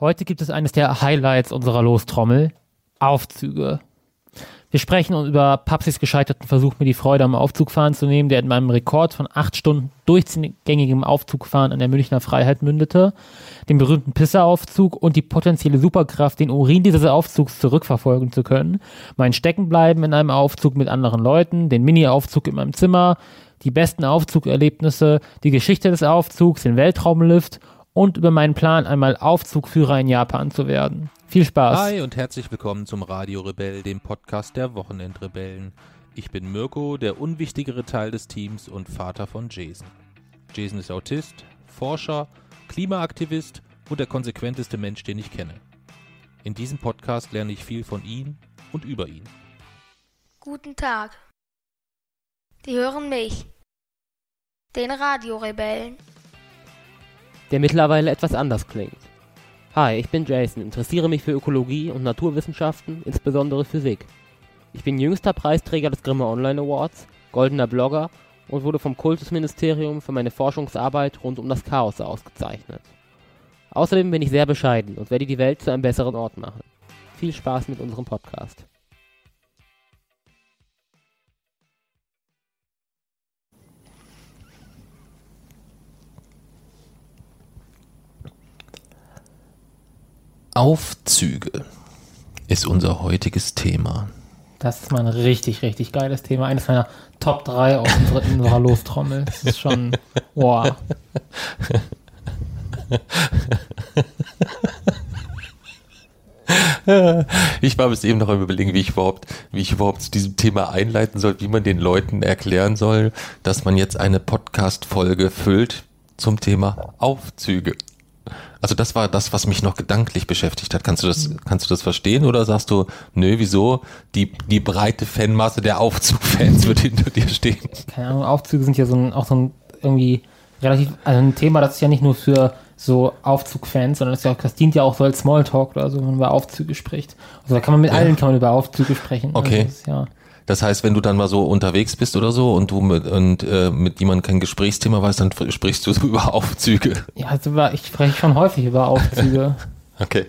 Heute gibt es eines der Highlights unserer Lostrommel: Aufzüge. Wir sprechen über Papsis gescheiterten Versuch, mir die Freude am Aufzugfahren zu nehmen, der in meinem Rekord von acht Stunden durchgängigem Aufzugfahren an der Münchner Freiheit mündete, den berühmten Pisseraufzug und die potenzielle Superkraft, den Urin dieses Aufzugs zurückverfolgen zu können, mein Steckenbleiben in einem Aufzug mit anderen Leuten, den Mini-Aufzug in meinem Zimmer, die besten Aufzugerlebnisse, die Geschichte des Aufzugs, den Weltraumlift und über meinen Plan, einmal Aufzugführer in Japan zu werden. Viel Spaß. Hi und herzlich willkommen zum Radio Rebell, dem Podcast der Wochenendrebellen. Ich bin Mirko, der unwichtigere Teil des Teams und Vater von Jason. Jason ist Autist, Forscher, Klimaaktivist und der konsequenteste Mensch, den ich kenne. In diesem Podcast lerne ich viel von ihm und über ihn. Guten Tag. Die hören mich. Den Radiorebellen. Der mittlerweile etwas anders klingt. Hi, ich bin Jason, interessiere mich für Ökologie und Naturwissenschaften, insbesondere Physik. Ich bin jüngster Preisträger des Grimme Online Awards, goldener Blogger und wurde vom Kultusministerium für meine Forschungsarbeit rund um das Chaos ausgezeichnet. Außerdem bin ich sehr bescheiden und werde die Welt zu einem besseren Ort machen. Viel Spaß mit unserem Podcast. Aufzüge ist unser heutiges Thema. Das ist mal ein richtig, richtig geiles Thema. Eines meiner Top 3 auf unserer, unserer Lostrommel. Das ist schon, wow. Ich war bis eben noch am überlegen, wie ich überhaupt, wie ich überhaupt zu diesem Thema einleiten soll, wie man den Leuten erklären soll, dass man jetzt eine Podcast-Folge füllt zum Thema Aufzüge. Also das war das, was mich noch gedanklich beschäftigt hat. Kannst du das, kannst du das verstehen oder sagst du, nö, wieso? Die, die breite Fanmasse der Aufzugfans wird hinter dir stehen. Keine Ahnung, Aufzüge sind ja so ein, auch so ein irgendwie relativ, also ein Thema, das ist ja nicht nur für so Aufzugfans, sondern das, ja, das dient ja auch so als Smalltalk oder so, wenn man über Aufzüge spricht. Also da kann man mit Ja. allen kann man über Aufzüge sprechen. Okay. Also das ja. Das heißt, wenn du dann mal so unterwegs bist oder so und du mit, und, äh, mit jemandem kein Gesprächsthema weißt, dann sprichst du so über Aufzüge. ja, also ich spreche schon häufig über Aufzüge. Okay.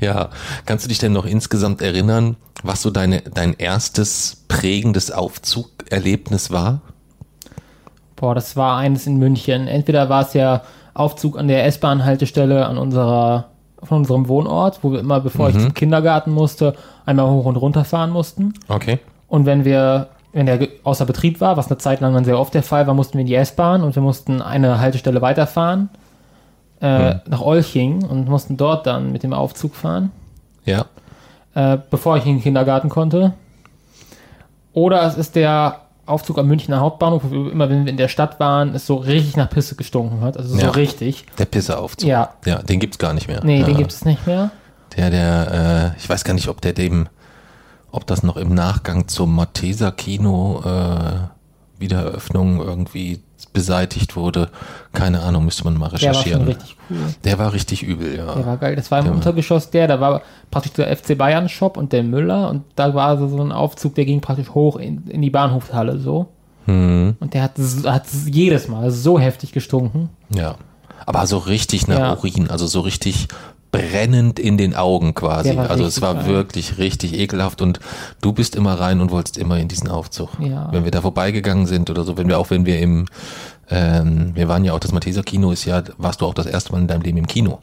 Ja, kannst du dich denn noch insgesamt erinnern, was so deine, dein erstes prägendes Aufzugerlebnis war? Boah, das war eines in München. Entweder war es ja Aufzug an der S-Bahn-Haltestelle an unserer, von unserem Wohnort, wo wir immer, bevor ich zum Kindergarten musste, einmal hoch und runter fahren mussten. Okay. Und wenn wir, wenn der außer Betrieb war, was eine Zeit lang dann sehr oft der Fall war, mussten wir in die S-Bahn und wir mussten eine Haltestelle weiterfahren äh, nach Olching und mussten dort dann mit dem Aufzug fahren, Ja. äh, bevor ich in den Kindergarten konnte. Oder es ist der Aufzug am Münchner Hauptbahnhof, wo wir immer, wenn wir in der Stadt waren, es so richtig nach Pisse gestunken hat. Also so Ja. richtig. Der Pisseaufzug. Ja. Ja, den gibt's gar nicht mehr. Nee, ja. den gibt es nicht mehr. Der, der, äh, ich weiß gar nicht, ob der dem, ob das noch im Nachgang zum Matheser Kino äh, Wiedereröffnung irgendwie beseitigt wurde. Keine Ahnung, müsste man mal Der war recherchieren. richtig cool. Der war richtig übel, ja. Der war geil. Das war im Der Untergeschoss der, da war praktisch der FC Bayern Shop und der Müller und da war so ein Aufzug, der ging praktisch hoch in, in die Bahnhofshalle so. Hm, Und der hat, hat jedes Mal so heftig gestunken. ja. Aber so richtig nach Ja. Urin, also so richtig brennend in den Augen quasi. Also es war geil. wirklich richtig ekelhaft und du bist immer rein und wolltest immer in diesen Aufzug. Ja. Wenn wir da vorbeigegangen sind oder so, wenn wir auch, wenn wir im, ähm, wir waren ja auch, das Matheser Kino ist ja, warst du auch das erste Mal in deinem Leben im Kino.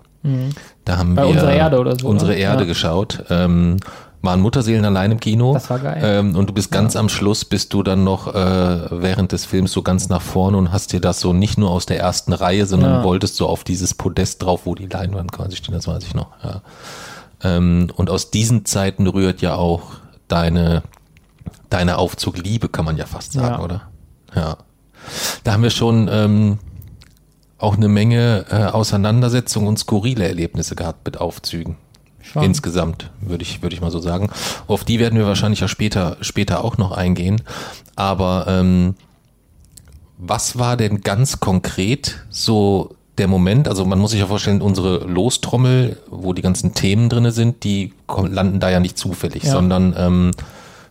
Da haben Mhm. Bei wir Unsere Erde oder so, Unsere ne? Erde Ja. geschaut. Ähm, waren Mutterseelen allein im Kino. Das war geil. Ähm, und du bist ganz am Schluss, bist du dann noch äh, während des Films so ganz nach vorne und hast dir das so nicht nur aus der ersten Reihe, sondern Ja. wolltest so auf dieses Podest drauf, wo die Leinwand quasi steht, das weiß ich noch. Ja. Ähm, und aus diesen Zeiten rührt ja auch deine, deine Aufzugliebe, kann man ja fast sagen, Ja. oder? Ja. Da haben wir schon ähm, auch eine Menge äh, Auseinandersetzungen und skurrile Erlebnisse gehabt mit Aufzügen. Schon. Insgesamt, würde ich, würde ich mal so sagen. Auf die werden wir wahrscheinlich ja später, später auch noch eingehen. Aber ähm, was war denn ganz konkret so der Moment? Also man muss sich ja vorstellen, unsere Lostrommel, wo die ganzen Themen drinne sind, die kommen, landen da ja nicht zufällig, Ja. sondern ähm,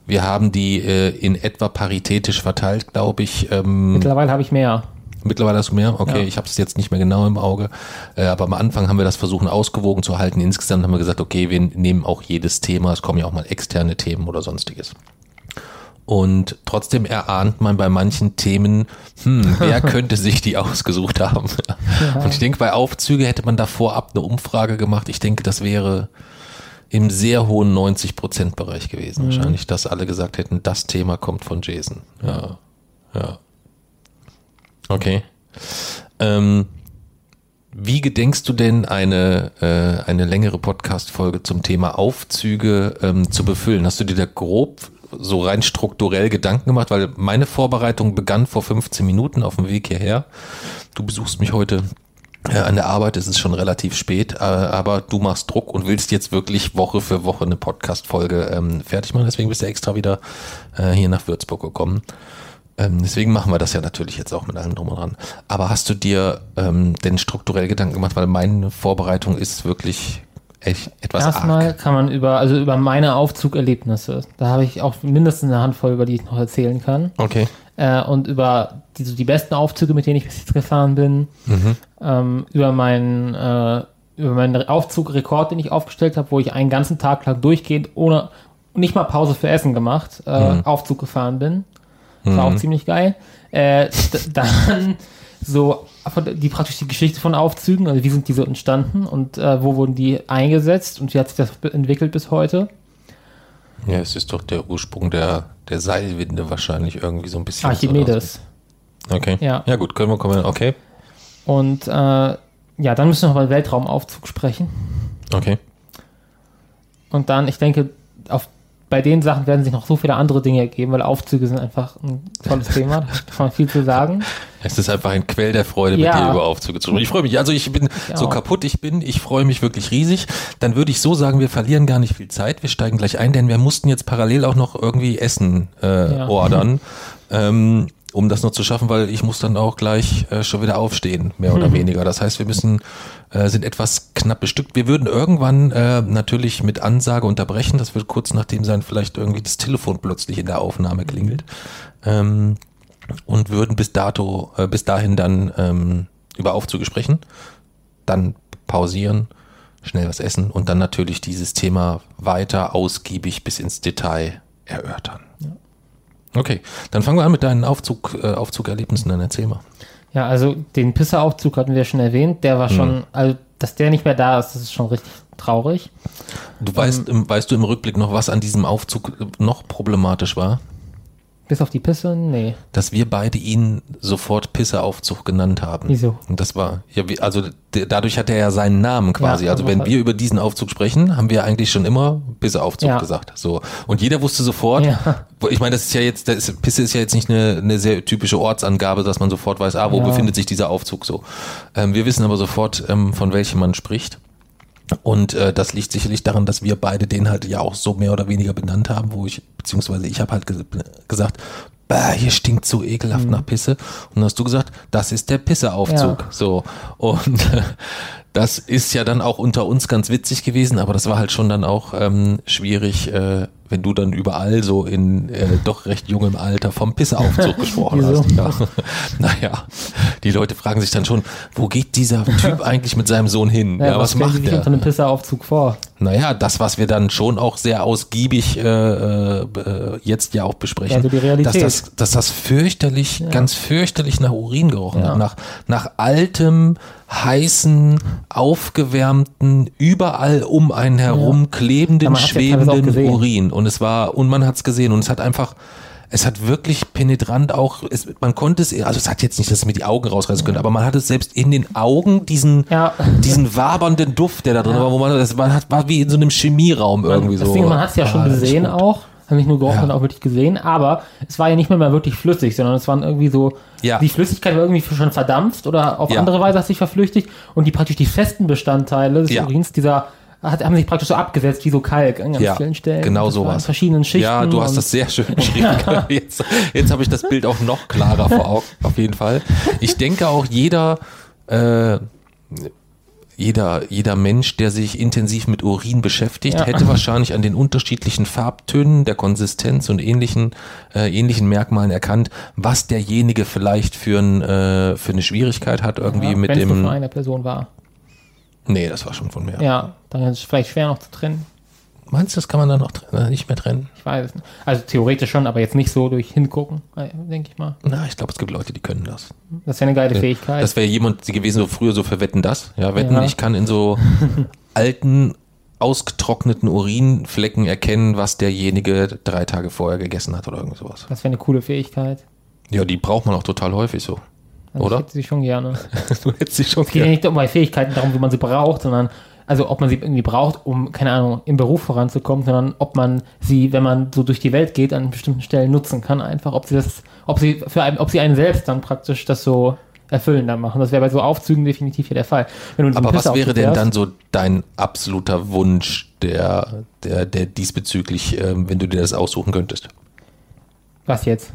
wir haben die äh, in etwa paritätisch verteilt, glaube ich. Ähm, Mittlerweile habe ich mehr. Mittlerweile hast du mehr? Okay, Ja. ich habe es jetzt nicht mehr genau im Auge. Äh, aber am Anfang haben wir das versucht ausgewogen zu halten. Insgesamt haben wir gesagt, okay, wir nehmen auch jedes Thema. Es kommen ja auch mal externe Themen oder sonstiges. Und trotzdem erahnt man bei manchen Themen, hm, wer könnte sich die ausgesucht haben? Und ich denke, bei Aufzüge hätte man da vorab eine Umfrage gemacht. Ich denke, das wäre im sehr hohen 90-Prozent-Bereich gewesen. Wahrscheinlich, dass alle gesagt hätten, das Thema kommt von Jason. Ja, ja. Okay. Ähm, wie gedenkst du denn eine, äh, eine längere Podcast-Folge zum Thema Aufzüge ähm, zu befüllen? Hast du dir da grob so rein strukturell Gedanken gemacht? Weil meine Vorbereitung begann vor 15 Minuten auf dem Weg hierher. Du besuchst mich heute äh, an der Arbeit, es ist schon relativ spät, äh, aber du machst Druck und willst jetzt wirklich Woche für Woche eine Podcast-Folge ähm, fertig machen. Deswegen bist du extra wieder äh, hier nach Würzburg gekommen. Ähm, deswegen machen wir das ja natürlich jetzt auch mit allem drum und dran. Aber hast du dir ähm, denn strukturell Gedanken gemacht? Weil meine Vorbereitung ist wirklich echt etwas Erstmal arg. kann man über, also über meine Aufzugerlebnisse, da habe ich auch mindestens eine Handvoll, über die ich noch erzählen kann. Okay. Äh, und über die, so die besten Aufzüge, mit denen ich bis jetzt gefahren bin, ähm, über meinen äh, über meinen Aufzugrekord, den ich aufgestellt habe, wo ich einen ganzen Tag lang durchgehend ohne nicht mal Pause für Essen gemacht, äh, Aufzug gefahren bin. Das war auch ziemlich geil. Äh, dann so die praktisch die Geschichte von Aufzügen, also wie sind die so entstanden und äh, wo wurden die eingesetzt und wie hat sich das entwickelt bis heute. Ja, es ist doch der Ursprung der, der Seilwinde wahrscheinlich irgendwie so ein bisschen. Archimedes. Okay. Ja. Ja, gut, können wir kommen. Okay. Und äh, ja, dann müssen wir noch über Weltraumaufzug sprechen. Okay. Und dann, ich denke, auf, bei den Sachen werden sich noch so viele andere Dinge ergeben, weil Aufzüge sind einfach ein tolles Thema. Da kann man viel zu sagen. Es ist einfach ein Quell der Freude, mit Ja. dir über Aufzüge zu sprechen. Ich freue mich. Also ich bin so auch. kaputt, ich bin, ich freue mich wirklich riesig. Dann würde ich so sagen, wir verlieren gar nicht viel Zeit. Wir steigen gleich ein, denn wir mussten jetzt parallel auch noch irgendwie Essen äh, Ja. ordern. ähm, um das noch zu schaffen, weil ich muss dann auch gleich äh, schon wieder aufstehen, mehr oder weniger. Das heißt, wir müssen, äh, sind etwas knapp bestückt. Wir würden irgendwann äh, natürlich mit Ansage unterbrechen. Das wird kurz nachdem sein, vielleicht irgendwie das Telefon plötzlich in der Aufnahme klingelt. Ähm, und würden bis dato, äh, bis dahin dann ähm, über Aufzüge sprechen, dann pausieren, schnell was essen und dann natürlich dieses Thema weiter ausgiebig bis ins Detail erörtern. Okay, dann fangen wir an mit deinen Aufzug, äh, Aufzugerlebnissen, dann erzähl mal. Ja, also den Pisser-Aufzug hatten wir schon erwähnt. Der war schon, also dass der nicht mehr da ist, das ist schon richtig traurig. Du weißt, im, weißt du im Rückblick noch, was an diesem Aufzug noch problematisch war? Bis auf die Pisse? Nee. Dass wir beide ihn sofort Pisseaufzug genannt haben. Wieso? Und das war, ja, also dadurch hat er ja seinen Namen quasi. Ja, also wenn wir über diesen Aufzug sprechen, haben wir eigentlich schon immer Pisseaufzug Ja. gesagt. So. Und jeder wusste sofort, Ja. ich meine, das ist ja jetzt, ist, Pisse ist ja jetzt nicht eine, eine sehr typische Ortsangabe, dass man sofort weiß, ah, wo befindet sich dieser Aufzug so. Ähm, wir wissen aber sofort, ähm, von welchem man spricht. Und äh, das liegt sicherlich daran, dass wir beide den halt ja auch so mehr oder weniger benannt haben, wo ich, beziehungsweise ich habe halt ges gesagt, bah, hier stinkt so ekelhaft Mhm. nach Pisse. Und dann hast du gesagt, das ist der Pisseaufzug. Ja. So. Und äh, das ist ja dann auch unter uns ganz witzig gewesen, aber das war halt schon dann auch ähm, schwierig, äh, wenn du dann überall so in äh, doch recht jungem Alter vom Pisseaufzug gesprochen hast. Ja. Naja, die Leute fragen sich dann schon, wo geht dieser Typ eigentlich mit seinem Sohn hin? Ja, was, stellen Sie macht sich er? unter einem Pisser-Aufzug vor? Naja, das, was wir dann schon auch sehr ausgiebig äh, äh, jetzt ja auch besprechen, Also die Realität. dass das, dass das fürchterlich, ganz fürchterlich nach Urin gerochen Ja. hat, nach, nach altem, heißen, aufgewärmten, überall um einen herum Ja, klebenden, ja schwebenden. Urin. Und es war, und man hat es gesehen und es hat einfach, es hat wirklich penetrant auch, es, man konnte es, also es hat jetzt nicht, dass es mir die Augen rausreißen könnte, aber man hat es selbst in den Augen, diesen, Ja. diesen wabernden Duft, der da drin war, wo man, das man hat, war wie in so einem Chemieraum irgendwie so. Deswegen, man hat es ja schon Ah, ist gesehen auch. Haben nicht nur gerochen, Ja. sondern auch wirklich gesehen. Aber es war ja nicht mehr, mal wirklich flüssig, sondern es waren irgendwie so, Ja. die Flüssigkeit war irgendwie schon verdampft oder auf Ja. andere Weise hat sich verflüchtigt und die praktisch die festen Bestandteile des Ja. Urins, dieser, hat, haben sich praktisch so abgesetzt wie so Kalk an ganz Ja, vielen Stellen. genau sowas. In verschiedenen Schichten. Ja, du hast das sehr schön beschrieben. Jetzt, jetzt habe ich das Bild auch noch klarer vor Augen, auf jeden Fall. Ich denke auch jeder, äh, jeder, jeder Mensch, der sich intensiv mit Urin beschäftigt, Ja. hätte wahrscheinlich an den unterschiedlichen Farbtönen, der Konsistenz und ähnlichen, äh, ähnlichen Merkmalen erkannt, was derjenige vielleicht für, ein, äh, für eine Schwierigkeit hat, irgendwie ja, mit dem. von einer Person war. Nee, das war schon von mir. Ja, dann ist es vielleicht schwer noch zu trennen. Meinst du, das kann man dann noch tre- äh, nicht mehr trennen? Ich weiß es nicht. Also theoretisch schon, aber jetzt nicht so durch hingucken, äh, denke ich mal. Na, ich glaube, es gibt Leute, die können das. Das wäre eine geile Fähigkeit. Das wäre jemand gewesen, so früher so für Wetten das. Ja, Wetten, Ja. ich kann in so alten, ausgetrockneten Urinflecken erkennen, was derjenige drei Tage vorher gegessen hat oder irgend sowas. Das wäre eine coole Fähigkeit. Ja, die braucht man auch total häufig so. Also Oder? Ich hätte sie schon gerne. du hättest sie schon Es geht ja nicht um bei Fähigkeiten darum, wie man sie braucht, sondern also ob man sie irgendwie braucht, um, keine Ahnung, im Beruf voranzukommen, sondern ob man sie, wenn man so durch die Welt geht, an bestimmten Stellen nutzen kann, einfach, ob sie das, ob sie für einen, ob sie einen selbst dann praktisch das so erfüllender machen. Das wäre bei so Aufzügen definitiv hier der Fall. Aber was wäre denn dann so dein absoluter Wunsch, der, der, der diesbezüglich, ähm, wenn du dir das aussuchen könntest? Was jetzt?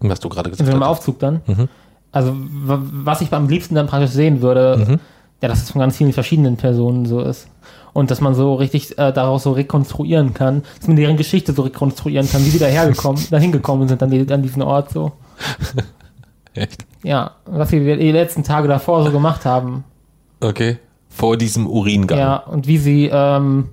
Was du gerade gesagt hast. Aufzug dann? Mhm. Also, was ich am liebsten dann praktisch sehen würde, Mhm. Ja, dass es von ganz vielen verschiedenen Personen so ist. Und dass man so richtig äh, daraus so rekonstruieren kann, dass man deren Geschichte so rekonstruieren kann, wie sie dahergekommen, dahin gekommen sind an, die, an diesen Ort so. Echt? Ja, was sie die letzten Tage davor so gemacht haben. Okay. Vor diesem Uringang. Ja, und wie sie, ähm,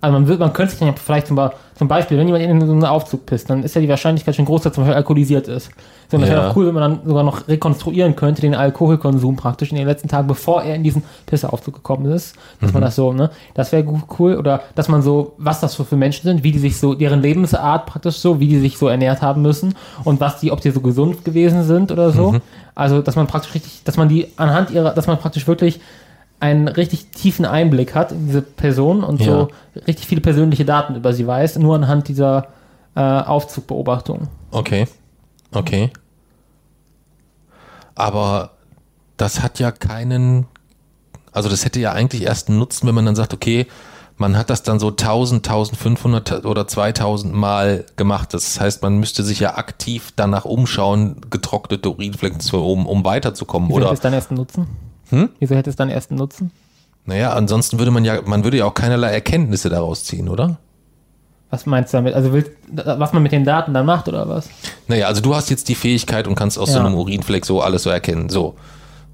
also man, wird, man könnte sich dann ja vielleicht zum, zum Beispiel, wenn jemand in so einen Aufzug pisst, dann ist ja die Wahrscheinlichkeit schon groß, dass er zum Beispiel alkoholisiert ist. So, das wäre Ja. doch cool, wenn man dann sogar noch rekonstruieren könnte, den Alkoholkonsum praktisch in den letzten Tagen, bevor er in diesen Pissaufzug gekommen ist. Dass man das so, ne? Das wäre cool. Oder dass man so, was das so für Menschen sind, wie die sich so, deren Lebensart praktisch so, wie die sich so ernährt haben müssen und was die, ob die so gesund gewesen sind oder so. Also, dass man praktisch richtig, dass man die anhand ihrer, dass man praktisch wirklich einen richtig tiefen Einblick hat in diese Person und so richtig viele persönliche Daten über sie weiß, nur anhand dieser äh, Aufzugbeobachtung. Okay. Okay. Aber das hat ja keinen, also das hätte ja eigentlich erst einen Nutzen, wenn man dann sagt, okay, man hat das dann so 1000, 1500 oder 2000 Mal gemacht. Das heißt, man müsste sich ja aktiv danach umschauen, getrocknete Urinflecken zu, um, um weiterzukommen. Wieso Oder, es dann erst einen Nutzen? Hm? Wieso hätte es dann erst einen Nutzen? naja, ansonsten würde man ja, man würde ja auch keinerlei Erkenntnisse daraus ziehen, oder? Was meinst du damit? Also willst, was man mit den Daten dann macht oder was? Naja, also du hast jetzt die Fähigkeit und kannst aus so Ja. einem Urinfleck so alles so erkennen. So.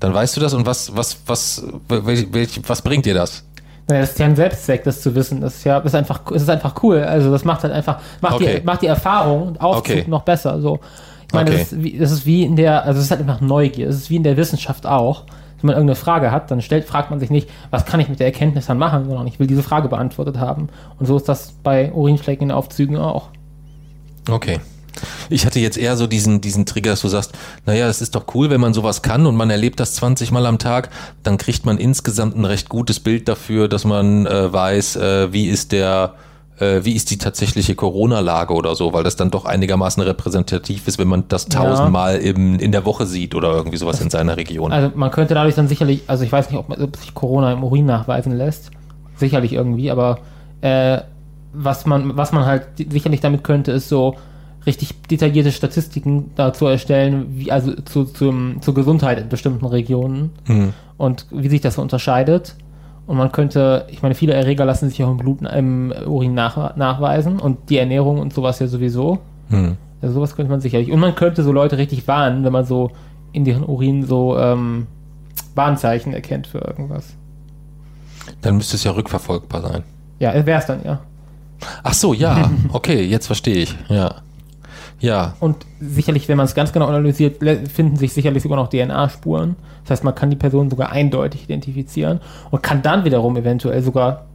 Dann weißt du das und was, was, was, welch, welch, was bringt dir das? Naja, das ist ja ein Selbstzweck, das zu wissen. Das ist ja, ist einfach, ist einfach cool. Also das macht halt einfach, macht, Okay. die, macht die Erfahrung Aufzug Okay. noch besser. So. Ich meine, Okay. das, ist wie, das ist wie in der, also es ist halt einfach Neugier. Es ist wie in der Wissenschaft auch. Wenn man irgendeine Frage hat, dann stellt, fragt man sich nicht, was kann ich mit der Erkenntnis dann machen, sondern ich will diese Frage beantwortet haben. Und so ist das bei Urinflecken in Aufzügen auch. Okay. Ich hatte jetzt eher so diesen, diesen Trigger, dass du sagst, naja, es ist doch cool, wenn man sowas kann und man erlebt das 20 Mal am Tag, dann kriegt man insgesamt ein recht gutes Bild dafür, dass man äh, weiß, äh, wie ist der, äh, wie ist die tatsächliche Corona-Lage oder so, weil das dann doch einigermaßen repräsentativ ist, wenn man das Ja. tausendmal im, in der Woche sieht oder irgendwie sowas in seiner Region. Also man könnte dadurch dann sicherlich, also ich weiß nicht, ob, man, ob sich Corona im Urin nachweisen lässt. Sicherlich irgendwie, aber äh, was man, was man halt sicherlich damit könnte, ist so richtig detaillierte Statistiken dazu erstellen, wie, also zu, zum, zur Gesundheit in bestimmten Regionen Hm. und wie sich das so unterscheidet. Und man könnte, ich meine, viele Erreger lassen sich auch im Blut, im Urin nach, nachweisen und die Ernährung und sowas ja sowieso. Hm. Also sowas könnte man sicherlich. Und man könnte so Leute richtig warnen, wenn man so in deren Urin so ähm, Warnzeichen erkennt für irgendwas. Dann müsste es ja rückverfolgbar sein. Ja, wäre es dann, ja. Ach so, ja, okay, jetzt verstehe ich. Ja. Ja, Und sicherlich, wenn man es ganz genau analysiert, finden sich sicherlich sogar noch DNA-Spuren. Das heißt, man kann die Person sogar eindeutig identifizieren und kann dann wiederum eventuell sogar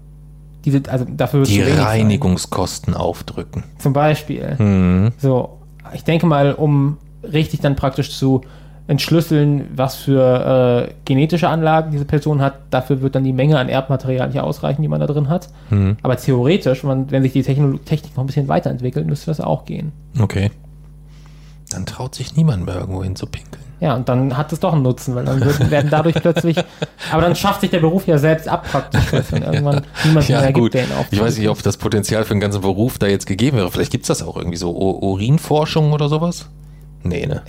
diese, also dafür die wenig sein. Reinigungskosten aufdrücken. Zum Beispiel. Hm. So, ich denke mal, um richtig dann praktisch zu entschlüsseln, was für äh, genetische Anlagen diese Person hat, dafür wird dann die Menge an Erbmaterial nicht ausreichen, die man da drin hat. Hm. Aber theoretisch, man, wenn sich die Techno Technik noch ein bisschen weiterentwickelt, müsste das auch gehen. Okay. Dann traut sich niemand mehr irgendwo hin zu pinkeln. Ja, und dann hat es doch einen Nutzen, weil dann wird, werden dadurch plötzlich, aber dann schafft sich der Beruf ja selbst ab praktisch, weil dann irgendwann niemand Ja, mehr gut. gibt, der ihn Ich weiß nicht, ob das Potenzial für einen ganzen Beruf da jetzt gegeben wäre. Vielleicht gibt es das auch irgendwie so. Urinforschung oder sowas? Nee, ne?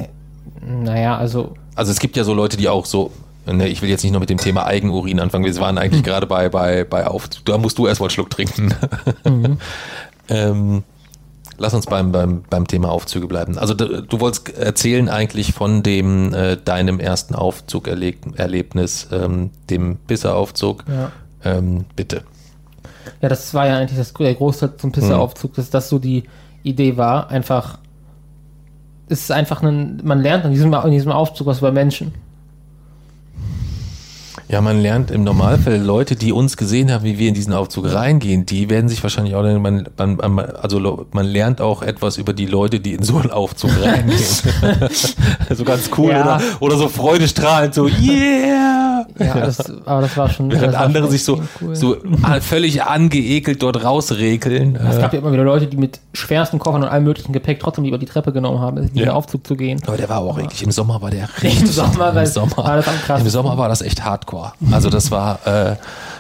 Naja, also Also es gibt ja so Leute, die auch so, Ne, ich will jetzt nicht noch mit dem Thema Eigenurin anfangen. Wir waren eigentlich gerade bei, bei, bei Aufzug. Da musst du erstmal einen Schluck trinken. ähm, lass uns beim, beim, beim Thema Aufzüge bleiben. Also du, du wolltest erzählen eigentlich von dem äh, deinem ersten Aufzugerlebnis, ähm, dem Bisseraufzug. Ja. Ähm, bitte. Ja, das war ja eigentlich das, der Großteil zum Pisseraufzug, dass das so die Idee war. Einfach, ist einfach ein, man lernt in diesem, in diesem Aufzug was über Menschen. Ja, man lernt im Normalfall Leute, die uns gesehen haben, wie wir in diesen Aufzug reingehen, die werden sich wahrscheinlich auch, man, man, also man lernt auch etwas über die Leute, die in so einen Aufzug reingehen. so ganz cool Ja. oder, oder so freudestrahlend, so yeah! Ja, das, aber das war schon. Während andere sich so, cool. so völlig angeekelt dort rausrekeln. Es gab ja immer wieder Leute, die mit schwersten Koffern und allem möglichen Gepäck trotzdem über die Treppe genommen haben, in diesen Ja. Aufzug zu gehen. aber der war auch eklig. Im Sommer war der richtig. Sommer war- Im Sommer, war das. Im Sommer war das echt hardcore. Also das war äh,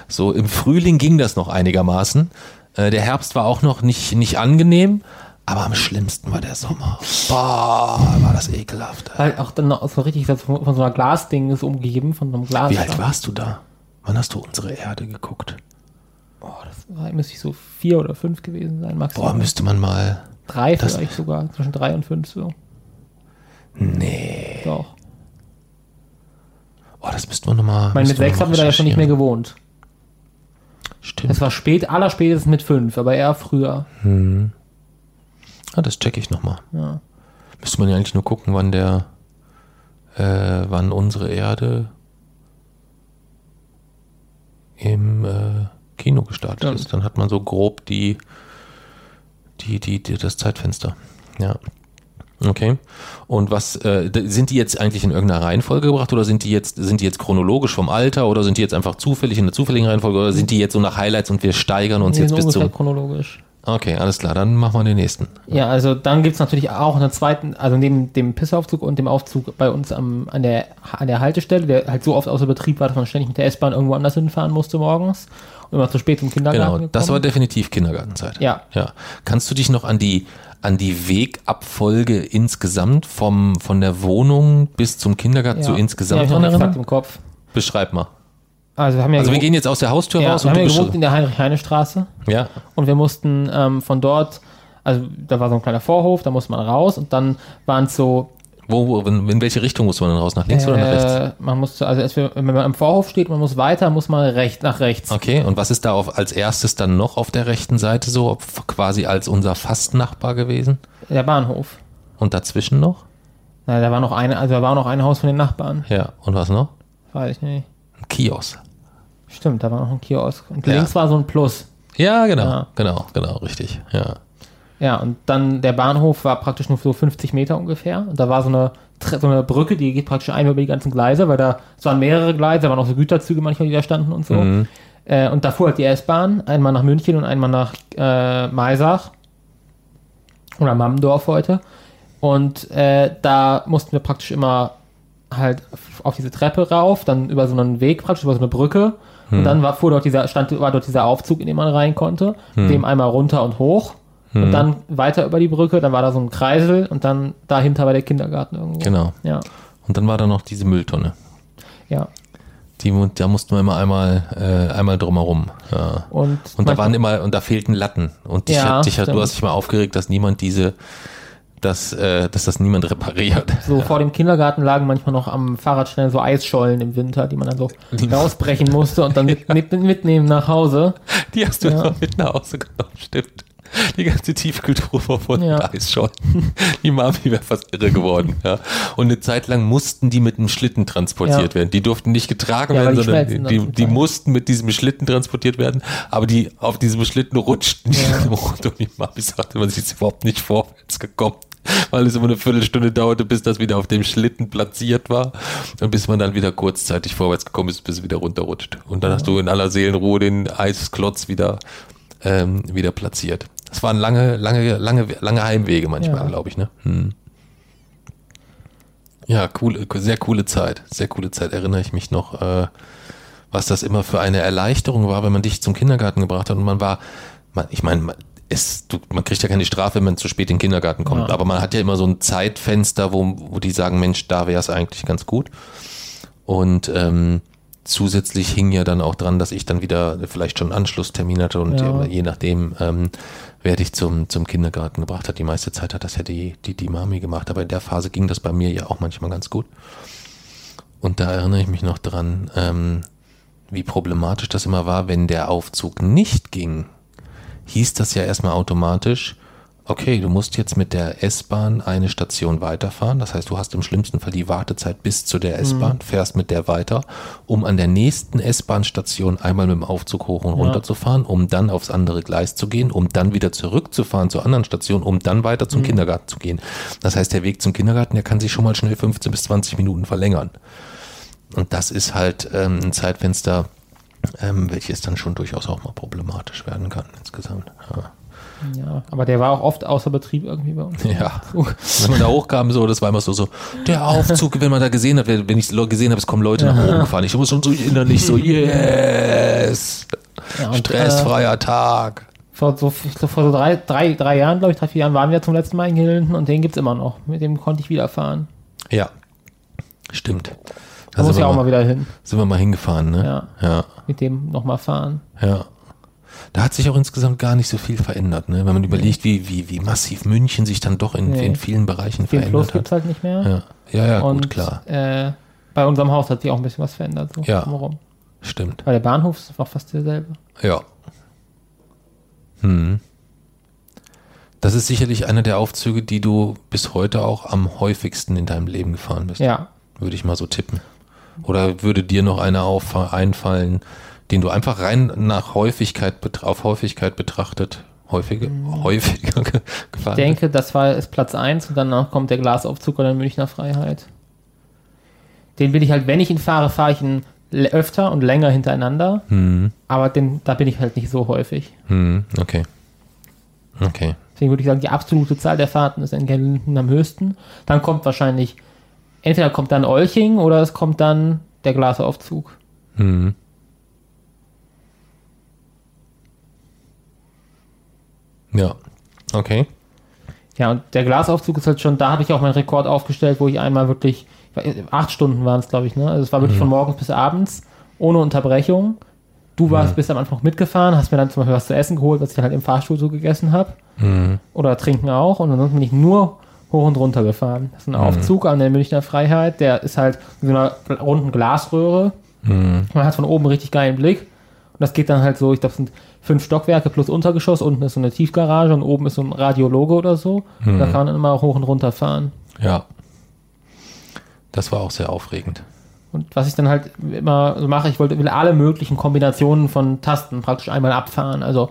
so im Frühling ging das noch einigermaßen. Äh, der Herbst war auch noch nicht, nicht angenehm, aber am schlimmsten war der Sommer. Boah, war das ekelhaft. Weil auch dann noch so richtig von, von so einer Glasding ist umgeben, von so einem Glas. Wie alt warst du da? Wann hast du unsere Erde geguckt? Oh, das war, müsste ich so vier oder fünf gewesen sein, maximal. Boah, müsste man mal. drei vielleicht sogar, zwischen drei und fünf so. Nee. Doch. Oh, das müssten wir nochmal. Ich meine, mit sechs haben wir da ja schon nicht mehr gewohnt. Stimmt. Es war spät, allerspätestens mit fünf, aber eher früher. Ah, das checke ich nochmal. Ja. Müsste man ja eigentlich nur gucken, wann der, äh, wann unsere Erde im äh, Kino gestartet Stimmt. ist. Dann hat man so grob die, die, die, die das Zeitfenster. Ja. Okay. Und was äh, sind die jetzt eigentlich in irgendeiner Reihenfolge gebracht oder sind die jetzt sind die jetzt chronologisch vom Alter oder sind die jetzt einfach zufällig in der zufälligen Reihenfolge oder sind die jetzt so nach Highlights und wir steigern uns Die jetzt bis zum chronologisch. Okay, alles klar, dann machen wir den nächsten. Ja, also dann gibt es natürlich auch einen zweiten, also neben dem Pissaufzug und dem Aufzug bei uns am, an, der, an der Haltestelle, der halt so oft außer Betrieb war, dass man ständig mit der S-Bahn irgendwo anders hinfahren musste morgens und immer zu spät zum Kindergarten Genau, das war gekommen. definitiv Kindergartenzeit. Ja. Ja. Kannst du dich noch an die an die Wegabfolge insgesamt vom von der Wohnung bis zum Kindergarten so ja, insgesamt ich noch erinnern? im Kopf. Beschreib mal. Also wir haben ja, Also wir gehen jetzt aus der Haustür ja, raus wir und haben du ja gewohnt in der Heinrich-Heine-Straße ja. und wir mussten ähm, von dort, also da war so ein kleiner Vorhof, da musste man raus und dann waren es so Wo, wo in, in welche Richtung muss man dann raus? Nach links oder nach rechts? Äh, man musste, also erst wenn man am Vorhof steht, man muss weiter, muss man recht, nach rechts. Okay, und was ist da auf, als erstes dann noch auf der rechten Seite so, quasi als unser Fastnachbar gewesen? Der Bahnhof. Und dazwischen noch? Na, da war noch eine, also da war noch ein Haus von den Nachbarn. Ja, und was noch? Weiß ich nicht. Ein Kiosk. Stimmt, da war noch ein Kiosk. Und Ja. links war so ein Plus. Ja, genau, Ja. genau, genau, richtig. Ja. Ja, und dann der Bahnhof war praktisch nur so 50 Meter ungefähr. Und da war so eine, so eine Brücke, die geht praktisch einmal über die ganzen Gleise, weil da, es waren mehrere Gleise, da waren auch so Güterzüge manchmal, die da standen und so. Mhm. Äh, und da fuhr halt die S-Bahn, einmal nach München und einmal nach äh, Maisach. Oder Mammendorf heute. Und äh, da mussten wir praktisch immer halt auf diese Treppe rauf, dann über so einen Weg praktisch, über so eine Brücke. Und dann war, fuhr dort dieser, stand, war dort dieser Aufzug, in den man rein konnte, dem einmal runter und hoch. Und dann weiter über die Brücke, dann war da so ein Kreisel und dann dahinter war der Kindergarten irgendwo. Genau. Ja, Und dann war da noch diese Mülltonne. ja. Die, da mussten wir immer einmal, äh, einmal drumherum. Ja. Und, Und da waren immer, und da fehlten Latten. Und dich, Ja, hat, dich du hast dich mal aufgeregt, dass niemand diese, dass, äh, dass das niemand repariert. So vor dem Kindergarten lagen manchmal noch am Fahrradständer so Eisschollen im Winter, die man dann so rausbrechen musste und dann mit, mit, mitnehmen nach Hause. Die hast du Ja. mit nach Hause genommen, stimmt. Die ganze Tiefkühltruhe war voll Ja. Eis schon. Die Mami wäre fast irre geworden. Ja. Und eine Zeit lang mussten die mit einem Schlitten transportiert Ja. werden. Die durften nicht getragen Ja, werden, die sondern die, die mussten mit diesem Schlitten transportiert werden. Aber die auf diesem Schlitten rutschten die und die Mami sagte, man ist überhaupt nicht vorwärts gekommen. Weil es immer eine Viertelstunde dauerte, bis das wieder auf dem Schlitten platziert war. Und bis man dann wieder kurzzeitig vorwärts gekommen ist, bis es wieder runterrutscht. Und dann hast du in aller Seelenruhe den Eisklotz wieder, ähm, wieder platziert. Das waren lange, lange, lange, lange Heimwege manchmal, Ja. glaube ich, ne? Hm. Ja, cool, sehr coole Zeit. Sehr coole Zeit, erinnere ich mich noch, äh, was das immer für eine Erleichterung war, wenn man dich zum Kindergarten gebracht hat und man war, man, ich meine, man, es, du, man kriegt ja keine Strafe, wenn man zu spät in den Kindergarten kommt, Ja. aber man hat ja immer so ein Zeitfenster, wo, wo die sagen, Mensch, da wäre es eigentlich ganz gut. Und ähm, zusätzlich hing ja dann auch dran, dass ich dann wieder vielleicht schon Anschlusstermin hatte und Ja. je nachdem, ähm, wer dich zum, zum Kindergarten gebracht hat. Die meiste Zeit hat das ja die, die, die Mami gemacht, aber in der Phase ging das bei mir ja auch manchmal ganz gut. Und da erinnere ich mich noch dran, ähm, wie problematisch das immer war, wenn der Aufzug nicht ging, hieß das ja erstmal automatisch, okay, du musst jetzt mit der S-Bahn eine Station weiterfahren. Das heißt, du hast im schlimmsten Fall die Wartezeit bis zu der S-Bahn, fährst mit der weiter, um an der nächsten S-Bahn-Station einmal mit dem Aufzug hoch und runter zu fahren, um dann aufs andere Gleis zu gehen, um dann wieder zurückzufahren zur anderen Station, um dann weiter zum Kindergarten zu gehen. Das heißt, der Weg zum Kindergarten, der kann sich schon mal schnell 15 bis 20 Minuten verlängern. Und das ist halt ähm, ein Zeitfenster, ähm, welches dann schon durchaus auch mal problematisch werden kann insgesamt. Ja. Ja, aber der war auch oft außer Betrieb irgendwie bei uns. Ja. Wenn man da hochkam, so, das war immer so, so, der Aufzug, wenn man da gesehen hat, wenn ich gesehen habe, es kommen Leute nach oben gefahren. Ich muss schon so innerlich so, yes, Ja, stressfreier Tag. Äh, vor so, vor so drei, drei, drei Jahren, glaube ich, drei, vier Jahren waren wir zum letzten Mal in Hilden und den gibt's immer noch. Mit dem konnte ich wieder fahren. Ja, stimmt. Da muss ich auch mal wieder hin. sind wir mal hingefahren, ne? Ja. Ja, Mit dem nochmal fahren. ja. Da hat sich auch insgesamt gar nicht so viel verändert, ne? Wenn man überlegt, wie, wie, wie massiv München sich dann doch in, Nee. in vielen Bereichen Plus verändert gibt's hat. halt nicht mehr. Ja, ja, ja und gut, klar. Äh, bei unserem Haus hat sich auch ein bisschen was verändert. So Ja. drumherum. Stimmt. Weil der Bahnhof ist auch fast derselbe. Ja. Hm. Das ist sicherlich einer der Aufzüge, die du bis heute auch am häufigsten in deinem Leben gefahren bist. Ja. Würde ich mal so tippen. Oder würde dir noch einer einfallen, den du einfach rein nach Häufigkeit, auf Häufigkeit betrachtet, häufige, häufiger ge- gefahren Ich denke, das war ist Platz 1 und danach kommt der Glasaufzug oder Münchner Freiheit. Den bin ich halt, wenn ich ihn fahre, fahre ich ihn öfter und länger hintereinander. Hm, Aber den, da bin ich halt nicht so häufig. hm, okay. Okay. Deswegen würde ich sagen, die absolute Zahl der Fahrten ist in Gelnden am höchsten. Dann kommt wahrscheinlich, entweder kommt dann Olching oder es kommt dann der Glasaufzug. Hm. Ja. Okay. Ja, und der Glasaufzug ist halt schon, da habe ich auch meinen Rekord aufgestellt, wo ich einmal wirklich, acht Stunden waren es, glaube ich, ne? Also es war wirklich von morgens bis abends, ohne Unterbrechung. Du warst, bist am Anfang mitgefahren, hast mir dann zum Beispiel was zu essen geholt, was ich halt im Fahrstuhl so gegessen habe. Oder trinken auch. Und ansonsten bin ich nur hoch und runter gefahren. Das ist ein Aufzug an der Münchner Freiheit, der ist halt in so einer runden Glasröhre. Man hat von oben richtig geilen Blick. Und das geht dann halt so, ich glaube, es sind fünf Stockwerke plus Untergeschoss. Unten ist so eine Tiefgarage und oben ist so ein Radiologe oder so. Da kann man dann immer hoch und runter fahren. Ja. Das war auch sehr aufregend. Und was ich dann halt immer so mache, ich wollte, will alle möglichen Kombinationen von Tasten praktisch einmal abfahren. Also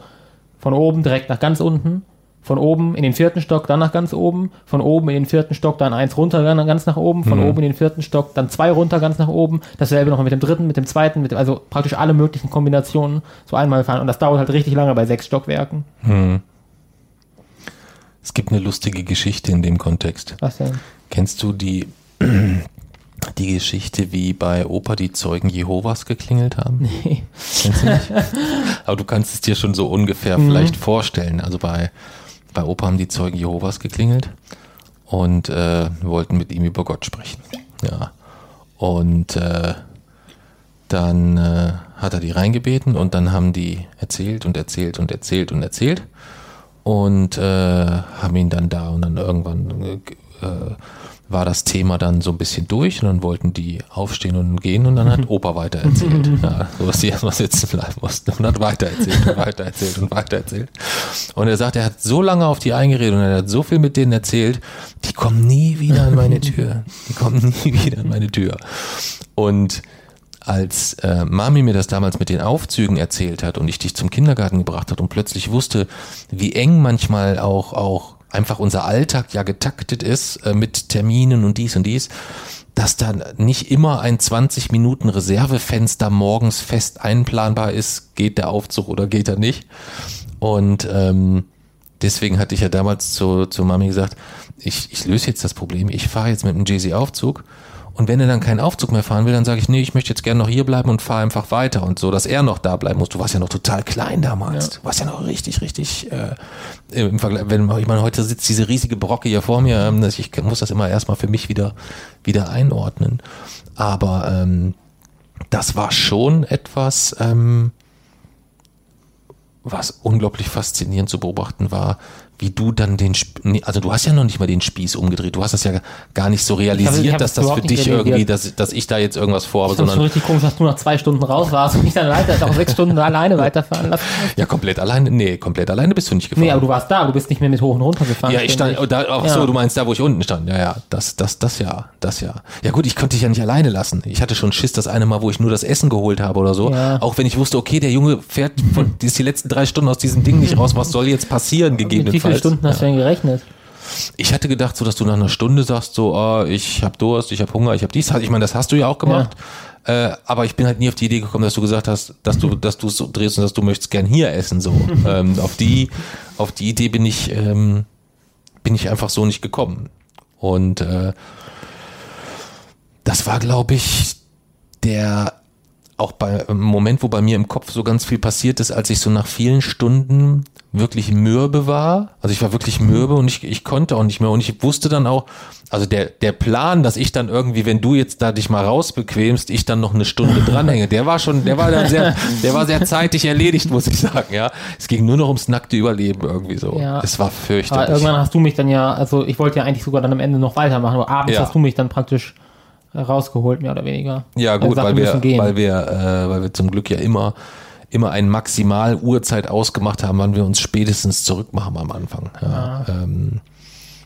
von oben direkt nach ganz unten, von oben in den vierten Stock, dann nach ganz oben, von oben in den vierten Stock, dann eins runter, dann ganz nach oben, von oben in den vierten Stock, dann zwei runter, ganz nach oben. Dasselbe noch mit dem dritten, mit dem zweiten, mit dem, also praktisch alle möglichen Kombinationen so einmal fahren. Und das dauert halt richtig lange bei sechs Stockwerken. Es gibt eine lustige Geschichte in dem Kontext. Was denn? Kennst du die, die Geschichte, wie bei Opa die Zeugen Jehovas geklingelt haben? Nee. Kennst du nicht? Aber du kannst es dir schon so ungefähr vielleicht vorstellen. Also bei, bei Opa haben die Zeugen Jehovas geklingelt und äh, wollten mit ihm über Gott sprechen. Ja. Und äh, dann äh, hat er die reingebeten und dann haben die erzählt und erzählt und erzählt und erzählt und äh, haben ihn dann da und dann irgendwann äh, war das Thema dann so ein bisschen durch und dann wollten die aufstehen und gehen und dann hat Opa weiter erzählt. ja, so dass die erstmal sitzen bleiben mussten und hat weiter erzählt und weiter erzählt und weiter erzählt. Und er sagt, er hat so lange auf die eingeredet und er hat so viel mit denen erzählt, die kommen nie wieder an meine Tür. Die kommen nie wieder an meine Tür. Und als äh, Mami mir das damals mit den Aufzügen erzählt hat und ich dich zum Kindergarten gebracht hat und plötzlich wusste, wie eng manchmal auch, auch einfach unser Alltag ja getaktet ist äh, mit Terminen und dies und dies, dass dann nicht immer ein 20 Minuten Reservefenster morgens fest einplanbar ist, geht der Aufzug oder geht er nicht. Und ähm, deswegen hatte ich ja damals zu, zu Mami gesagt, ich, ich löse jetzt das Problem, ich fahre jetzt mit dem Jay-Z-Aufzug Und wenn er dann keinen Aufzug mehr fahren will, dann sage ich, nee, ich möchte jetzt gerne noch hier bleiben und fahre einfach weiter und so, dass er noch da bleiben muss. Du warst ja noch total klein damals. Ja. Du warst ja noch richtig, richtig, äh, im Vergleich, wenn ich meine, heute sitzt diese riesige Brocke hier vor mir, ähm, ich muss das immer erstmal für mich wieder, wieder einordnen. Aber ähm, das war schon etwas, ähm, was unglaublich faszinierend zu beobachten war, wie du dann den, nee, also du hast ja noch nicht mal den Spieß umgedreht, du hast das ja gar nicht so realisiert, ich hab dass das das für dich irgendwie, dass, dass ich da jetzt irgendwas vorhabe, Ich fand schon sondern richtig komisch, dass du nach zwei Stunden raus warst und ich dann weiter, auch sechs Stunden alleine weiterfahren lassen. ja komplett alleine, nee, komplett alleine bist du nicht gefahren. Nee, aber du warst da, du bist nicht mehr mit hoch und runter gefahren. ja, ich stand, da, ach Ja. so, du meinst da, wo ich unten stand. Ja, ja, das, das, das ja, das ja. Ja gut, ich konnte dich ja nicht alleine lassen. Ich hatte schon Schiss, das eine Mal, wo ich nur das Essen geholt habe oder so. Ja. Auch wenn ich wusste, okay, der Junge fährt von, die ist die letzten drei Stunden aus diesem Ding nicht raus. Was soll jetzt passieren, gegebenenfalls? Viele Stunden hast du denn gerechnet? Ich hatte gedacht, so dass du nach einer Stunde sagst, so, ah, ich habe Durst, ich habe Hunger, ich habe dies. Ich meine, das hast du ja auch gemacht. Äh, aber ich bin halt nie auf die Idee gekommen, dass du gesagt hast, dass du, dass du es so drehst und dass du möchtest gern hier essen. So, ähm, auf die, auf die Idee bin ich, ähm, bin ich einfach so nicht gekommen. Und äh, das war, glaube ich, der auch bei im Moment, wo bei mir im Kopf so ganz viel passiert ist, als ich so nach vielen Stunden wirklich mürbe war. Also ich war wirklich mürbe und ich, ich konnte auch nicht mehr. Und ich wusste dann auch, also der, der Plan, dass ich dann irgendwie, wenn du jetzt da dich mal rausbequemst, ich dann noch eine Stunde dranhänge, der war schon, der war dann sehr, der war sehr zeitig erledigt, muss ich sagen, ja. Es ging nur noch ums nackte Überleben irgendwie so. Ja. Es war Aber fürchterlich. irgendwann hast du mich dann ja, also ich wollte ja eigentlich sogar dann am Ende noch weitermachen, aber abends Ja. hast du mich dann praktisch rausgeholt, mehr oder weniger. Ja, Also gut, sag, weil wir gehen. weil wir, äh, weil wir zum Glück ja immer, immer ein maximal Uhrzeit ausgemacht haben, wann wir uns spätestens zurückmachen am Anfang. Ja, ähm,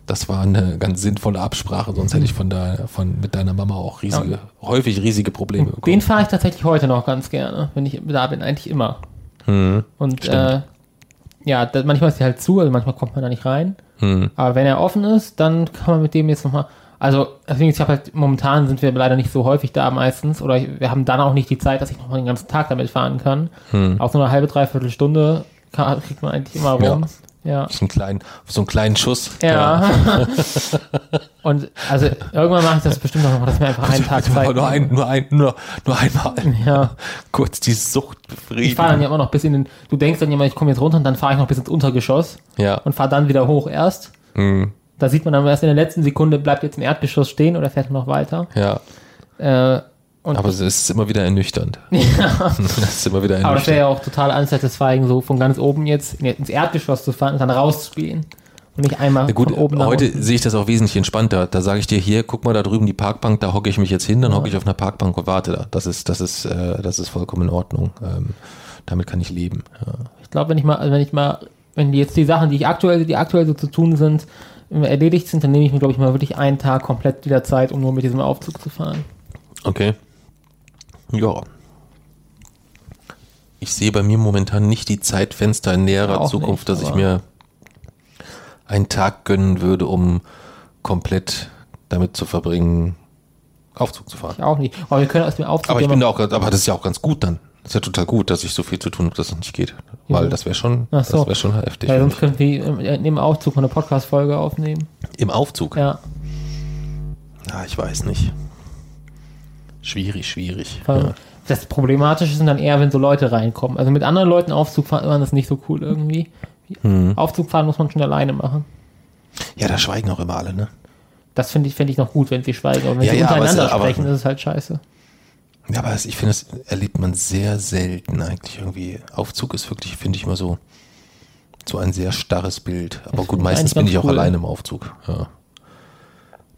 das war eine ganz sinnvolle Absprache, sonst hätte ich von da, von mit deiner Mama auch riesige, häufig riesige Probleme Den bekommen. fahre ich tatsächlich heute noch ganz gerne, wenn ich da bin, eigentlich immer. Hm, Und äh, ja, da, manchmal ist die halt zu, also manchmal kommt man da nicht rein. hm, Aber wenn er offen ist, dann kann man mit dem jetzt nochmal. Also, deswegen, ich habe halt, momentan sind wir leider nicht so häufig da meistens. Oder ich, wir haben dann auch nicht die Zeit, dass ich nochmal den ganzen Tag damit fahren kann. hm. Auch so eine halbe, dreiviertel Stunde kann, kriegt man eigentlich immer rum. Ja. So einen kleinen, so einen kleinen Schuss. Ja. Und also irgendwann mache ich das bestimmt noch, dass mir einfach einen Tag Zeit. nur, ein, nur, ein, nur, nur einmal. Ja. Kurz die Sucht Ich fahre dann befriedigen. ja immer noch bis in den. Du denkst dann immer, ich komme jetzt runter und dann fahre ich noch bis ins Untergeschoss Ja. und fahre dann wieder hoch erst. Hm, Da sieht man dann erst in der letzten Sekunde, bleibt jetzt im Erdgeschoss stehen oder fährt noch weiter. ja. Äh, Aber es ist immer wieder ernüchternd. Es ist immer wieder Aber das ernüchternd. wäre ja auch total unsatisfying, so von ganz oben jetzt in- ins Erdgeschoss zu fahren und dann rauszugehen. Und nicht einmal Ja gut, von oben heute unten. sehe ich das auch wesentlich entspannter. Da sage ich dir hier, guck mal da drüben die Parkbank, da hocke ich mich jetzt hin, dann hocke ich auf einer Parkbank und warte da. Das ist, das ist, äh, das ist vollkommen in Ordnung. Ähm, damit kann ich leben. Ja. Ich glaube, wenn ich mal, also wenn ich mal, wenn jetzt die Sachen, die ich aktuell, die aktuell so zu tun sind, erledigt sind, dann nehme ich mir, glaube ich, mal wirklich einen Tag komplett wieder Zeit, um nur mit diesem Aufzug zu fahren. Okay. Ja. Ich sehe bei mir momentan nicht die Zeitfenster in näherer Auch Zukunft, nicht, dass ich mir einen Tag gönnen würde, um komplett damit zu verbringen, Aufzug zu fahren. Ich auch nicht. Aber wir können aus dem Aufzug Aber ich bin da auch, aber das ist ja auch ganz gut dann. Das ist ja total gut, dass ich so viel zu tun habe, dass es nicht geht. Weil das wäre schon, Ach so. das wäre schon heftig. ja, sonst könnten wir im- in dem Aufzug eine Podcast-Folge aufnehmen. Im Aufzug? Ja. Ja, ich weiß nicht. Schwierig, schwierig. Ja. Das Problematische sind dann eher, wenn so Leute reinkommen. Also mit anderen Leuten Aufzug fahren, ist das nicht so cool irgendwie. Hm. Aufzug fahren muss man schon alleine machen. ja, da schweigen auch immer alle, ne? Das finde ich, fände ich noch gut, wenn sie schweigen. Aber wenn Ja, sie ja, aber untereinander aber- sprechen, ist es halt scheiße. Ja, aber ich finde, das erlebt man sehr selten eigentlich irgendwie. Aufzug ist wirklich, finde ich, immer so, so ein sehr starres Bild. Aber gut, meistens bin ich auch cool. alleine im Aufzug. Ja.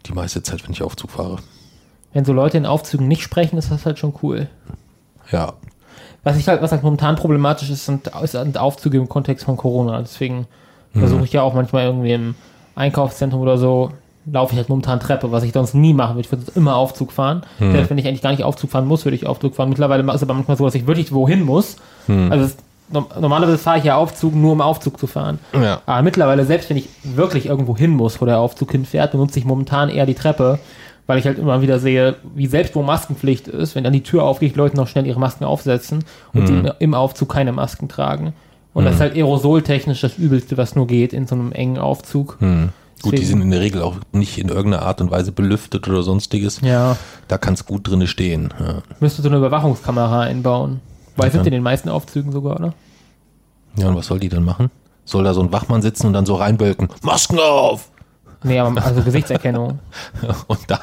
Die meiste Zeit, wenn ich Aufzug fahre. Wenn so Leute in Aufzügen nicht sprechen, ist das halt schon cool. Ja. Was ich halt, was halt momentan problematisch ist, sind, sind Aufzüge im Kontext von Corona. Deswegen versuche ich ja auch manchmal irgendwie im Einkaufszentrum oder so, laufe ich halt momentan Treppe, was ich sonst nie machen würde. Ich würde immer Aufzug fahren. Selbst wenn ich eigentlich gar nicht Aufzug fahren muss, würde ich Aufzug fahren. Mittlerweile ist es aber manchmal so, dass ich wirklich wohin muss. Also es, no- normalerweise fahre ich ja Aufzug, nur um Aufzug zu fahren. Ja. Aber mittlerweile, selbst wenn ich wirklich irgendwo hin muss, wo der Aufzug hinfährt, benutze ich momentan eher die Treppe, weil ich halt immer wieder sehe, wie selbst wo Maskenpflicht ist, wenn dann die Tür aufgeht, Leute noch schnell ihre Masken aufsetzen und die im, im Aufzug keine Masken tragen. Und das ist halt aerosoltechnisch das Übelste, was nur geht in so einem engen Aufzug. Gut, die Deswegen- sind in der Regel auch nicht in irgendeiner Art und Weise belüftet oder sonstiges. Ja, Da kann es gut drinne stehen. Ja. müsste so eine Überwachungskamera einbauen. Weil Ja. sind in den meisten Aufzügen sogar, oder? ja, und was soll die dann machen? Soll da so ein Wachmann sitzen und dann so reinbölken? Masken auf! Nee, aber also Gesichtserkennung. Und dann,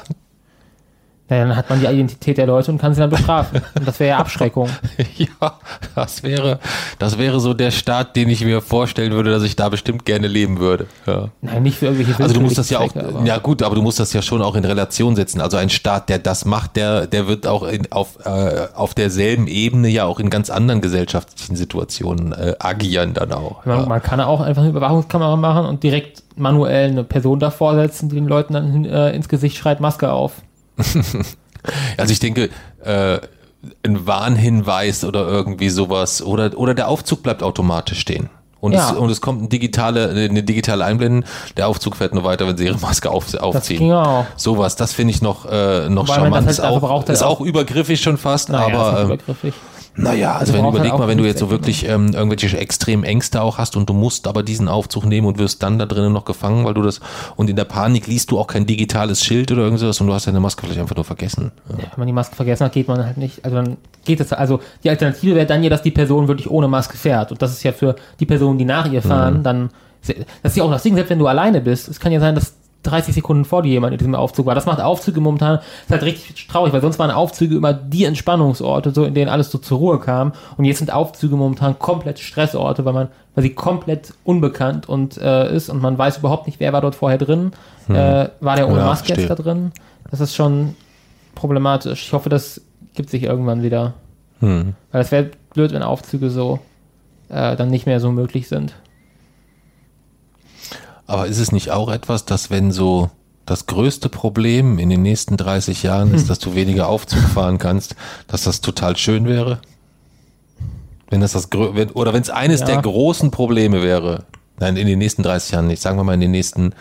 Ja, dann hat man die Identität der Leute und kann sie dann bestrafen. Und das wäre ja Abschreckung. ja, das wäre, das wäre so der Staat, den ich mir vorstellen würde, dass ich da bestimmt gerne leben würde. Ja. Nein, nicht für irgendwelche Also du musst das ja auch, ja gut, aber du musst das ja schon auch in Relation setzen. Also ein Staat, der das macht, der, der wird auch in, auf, äh, auf derselben Ebene ja auch in ganz anderen gesellschaftlichen Situationen äh, agieren dann auch. Man, Ja. man kann auch einfach eine Überwachungskamera machen und direkt manuell eine Person davor setzen, die den Leuten dann äh, ins Gesicht schreit, Maske auf. Also ich denke, äh, ein Warnhinweis oder irgendwie sowas oder, oder der Aufzug bleibt automatisch stehen. Und, Ja. es, und es kommt ein digitale, eine digitale Einblenden, der Aufzug fährt nur weiter, wenn sie ihre Maske auf, Das aufziehen. ging auch. Sowas, das finde ich noch, äh, noch charmant. das ist halt dafür auch, braucht, halt ist auch- auch übergriffig schon fast, Naja, aber ist ähm, übergriffig. Naja, also Also wenn, überleg halt mal, wenn du jetzt so wirklich ähm, irgendwelche extremen Ängste auch hast und du musst aber diesen Aufzug nehmen und wirst dann da drinnen noch gefangen, weil du das und in der Panik liest du auch kein digitales Schild oder irgendwas und du hast deine Maske vielleicht einfach nur vergessen. Ja. Wenn man die Maske vergessen hat, geht man halt nicht. Also dann geht es, also die Alternative wäre dann ja, dass die Person wirklich ohne Maske fährt. Und das ist ja für die Personen, die nach ihr fahren, dann, das ist ja auch das Ding, selbst wenn du alleine bist, es kann ja sein, dass 30 Sekunden vor dir jemand in diesem Aufzug war. Das macht Aufzüge momentan, ist halt richtig traurig, weil sonst waren Aufzüge immer die Entspannungsorte, so in denen alles so zur Ruhe kam. Und jetzt sind Aufzüge momentan komplett Stressorte, weil man, weil sie komplett unbekannt und äh, ist und man weiß überhaupt nicht, wer war dort vorher drin. Äh, war der ohne Ja, Maske jetzt da drin? Das ist schon problematisch. Ich hoffe, das gibt sich irgendwann wieder. Hm. Weil es wäre blöd, wenn Aufzüge so äh, dann nicht mehr so möglich sind. Aber ist es nicht auch etwas, dass wenn so das größte Problem in den nächsten 30 Jahren ist, dass du weniger Aufzug fahren kannst, dass das total schön wäre? Wenn das das wenn, oder wenn es eines Ja. der großen Probleme wäre, nein, in den nächsten 30 Jahren nicht, sagen wir mal in den nächsten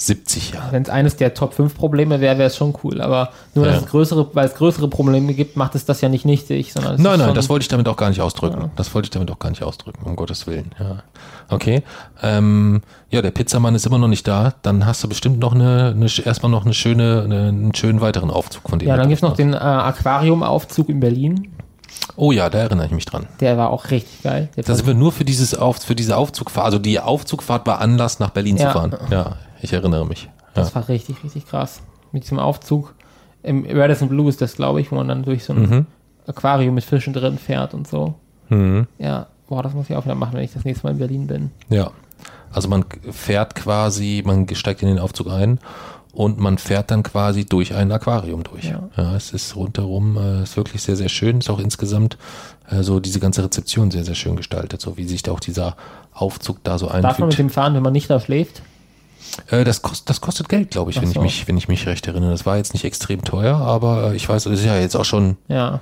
70 Jahren. Wenn es eines der Top 5 Probleme wäre, wäre es schon cool. Aber nur, dass Ja. es größere, weil es größere Probleme gibt, macht es das ja nicht nichtig, sondern Nein, nein, das wollte ich damit auch gar nicht ausdrücken. Ja. Das wollte ich damit auch gar nicht ausdrücken, um Gottes Willen. Ja. Okay. Ähm, ja, der Pizzamann ist immer noch nicht da. Dann hast du bestimmt noch eine, eine erstmal noch eine schöne, eine, einen schönen weiteren Aufzug von dem. Ja, dann gibt es noch den äh, Aquariumaufzug in Berlin. Oh ja, da erinnere ich mich dran. Der war auch richtig geil. Der Da sind wir nur für dieses Auf, für diese Aufzugfahrt. Also die Aufzugfahrt war Anlass, nach Berlin Ja. zu fahren. Ja, ich erinnere mich. Ja. Das war richtig, richtig krass. Mit diesem Aufzug. Im Radisson Blue ist das, glaube ich, wo man dann durch so ein Mhm. Aquarium mit Fischen drin fährt und so. Mhm. Ja, boah, das muss ich auch wieder machen, wenn ich das nächste Mal in Berlin bin. Ja. Also man fährt quasi, man steigt in den Aufzug ein und man fährt dann quasi durch ein Aquarium durch. Ja. Ja, es ist rundherum, äh, ist wirklich sehr, sehr schön. Ist auch insgesamt äh, so diese ganze Rezeption sehr, sehr schön gestaltet, so wie sich da auch dieser Aufzug da so Darf man mit einfügt. dem fahren, wenn man nicht da schläft? Äh, das, kost, das kostet Geld, glaube ich, Ach wenn so. ich mich, wenn ich mich recht erinnere. Das war jetzt nicht extrem teuer, aber ich weiß, es ist ja jetzt auch schon Ja.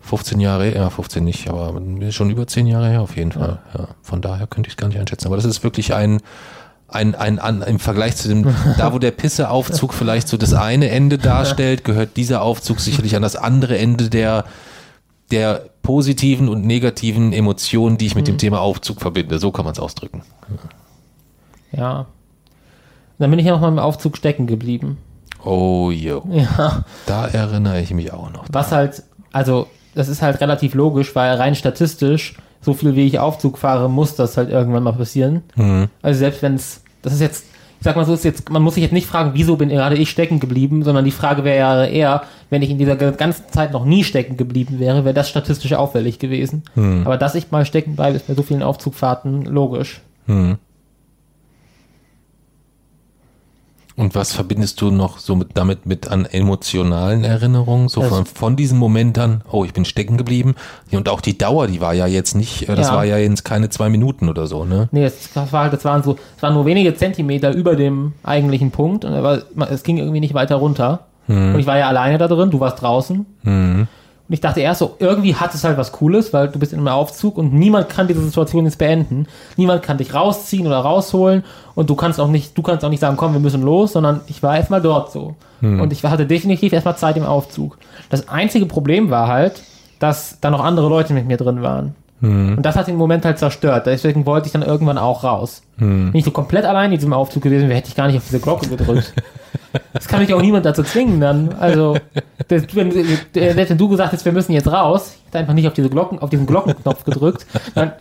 15 Jahre, ja 15 nicht, aber schon über 10 Jahre her auf jeden Fall. Ja. Von daher könnte ich es gar nicht einschätzen. Aber das ist wirklich ein, ein, ein, ein im Vergleich zu dem, da wo der Pisseaufzug vielleicht so das eine Ende darstellt, gehört dieser Aufzug sicherlich an das andere Ende der, der positiven und negativen Emotionen, die ich mit dem Thema Aufzug verbinde. So kann man es ausdrücken. Ja. Dann bin ich ja noch mal im Aufzug stecken geblieben. Oh jo, Ja. da erinnere ich mich auch noch. Was halt, also, das ist halt relativ logisch, weil rein statistisch, so viel wie ich Aufzug fahre, muss das halt irgendwann mal passieren. Mhm. Also selbst wenn es, das ist jetzt, ich sag mal so, ist jetzt, man muss sich jetzt nicht fragen, wieso bin gerade ich stecken geblieben, sondern die Frage wäre ja eher, wenn ich in dieser ganzen Zeit noch nie stecken geblieben wäre, wäre das statistisch auffällig gewesen. Aber dass ich mal stecken bleibe, ist bei so vielen Aufzugfahrten logisch. Mhm. Und was verbindest du noch so mit, damit mit an emotionalen Erinnerungen? So Also- von, von diesem Moment an, oh, ich bin stecken geblieben. Und auch die Dauer, die war ja jetzt nicht, äh, das Ja. war ja jetzt keine zwei Minuten oder so, ne? Nee, das, das war halt, das waren so, es waren nur wenige Zentimeter über dem eigentlichen Punkt und es ging irgendwie nicht weiter runter. Und ich war ja alleine da drin, du warst draußen. Mhm. Und ich dachte erst so, irgendwie hat es halt was Cooles, weil du bist in einem Aufzug und niemand kann diese Situation jetzt beenden. Niemand kann dich rausziehen oder rausholen und du kannst auch nicht, du kannst auch nicht sagen, komm, wir müssen los, sondern ich war erstmal dort so. Und ich hatte definitiv erstmal Zeit im Aufzug. Das einzige Problem war halt, dass da noch andere Leute mit mir drin waren. Und das hat den Moment halt zerstört. Deswegen wollte ich dann irgendwann auch raus. Wenn ich so komplett allein in diesem Aufzug gewesen wäre, hätte ich gar nicht auf diese Glocke gedrückt. Das kann mich auch niemand dazu zwingen dann. Also, das, wenn, wenn du gesagt hättest, wir müssen jetzt raus, ich hätte einfach nicht auf diese Glocken, auf diesen Glockenknopf gedrückt, dann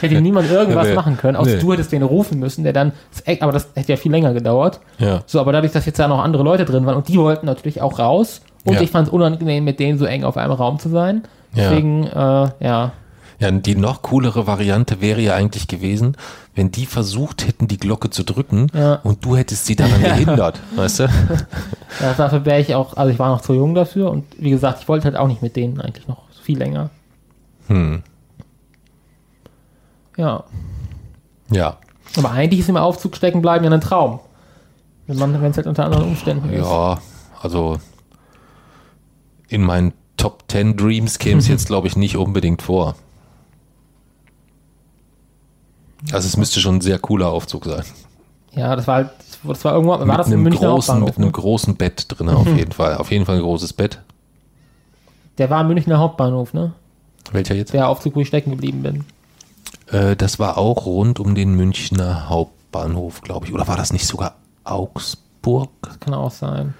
hätte niemand irgendwas Nee. machen können. Außer Nee. du hättest den rufen müssen, der dann, aber das hätte ja viel länger gedauert. Ja. So, aber dadurch, dass jetzt da noch andere Leute drin waren und die wollten natürlich auch raus und Ja. ich fand es unangenehm, mit denen so eng auf einem Raum zu sein. Ja. Deswegen, äh, ja. Ja, die noch coolere Variante wäre ja eigentlich gewesen, wenn die versucht hätten, die Glocke zu drücken Ja. und du hättest sie daran gehindert, weißt du? ja. Dafür wäre ich auch, also ich war noch zu jung dafür und wie gesagt, ich wollte halt auch nicht mit denen eigentlich noch viel länger. Hm. Ja. Ja. Aber eigentlich ist im Aufzug stecken bleiben ja ein Traum. Wenn es halt unter anderen Umständen ist. Ja, also in meinen Top 10 Dreams käme es jetzt, glaube ich, nicht unbedingt vor. Also es müsste schon ein sehr cooler Aufzug sein. Ja, das war halt, das war irgendwo, war mit das im einem Münchner großen, Hauptbahnhof? mit einem Ne? großen Bett drin, auf jeden Fall. Auf jeden Fall ein großes Bett. Der war im Münchner Hauptbahnhof, ne? Welcher jetzt? Der Aufzug, wo ich stecken geblieben bin. Äh, das war auch rund um den Münchner Hauptbahnhof, glaube ich. Oder war das nicht sogar Augsburg? Kann auch sein.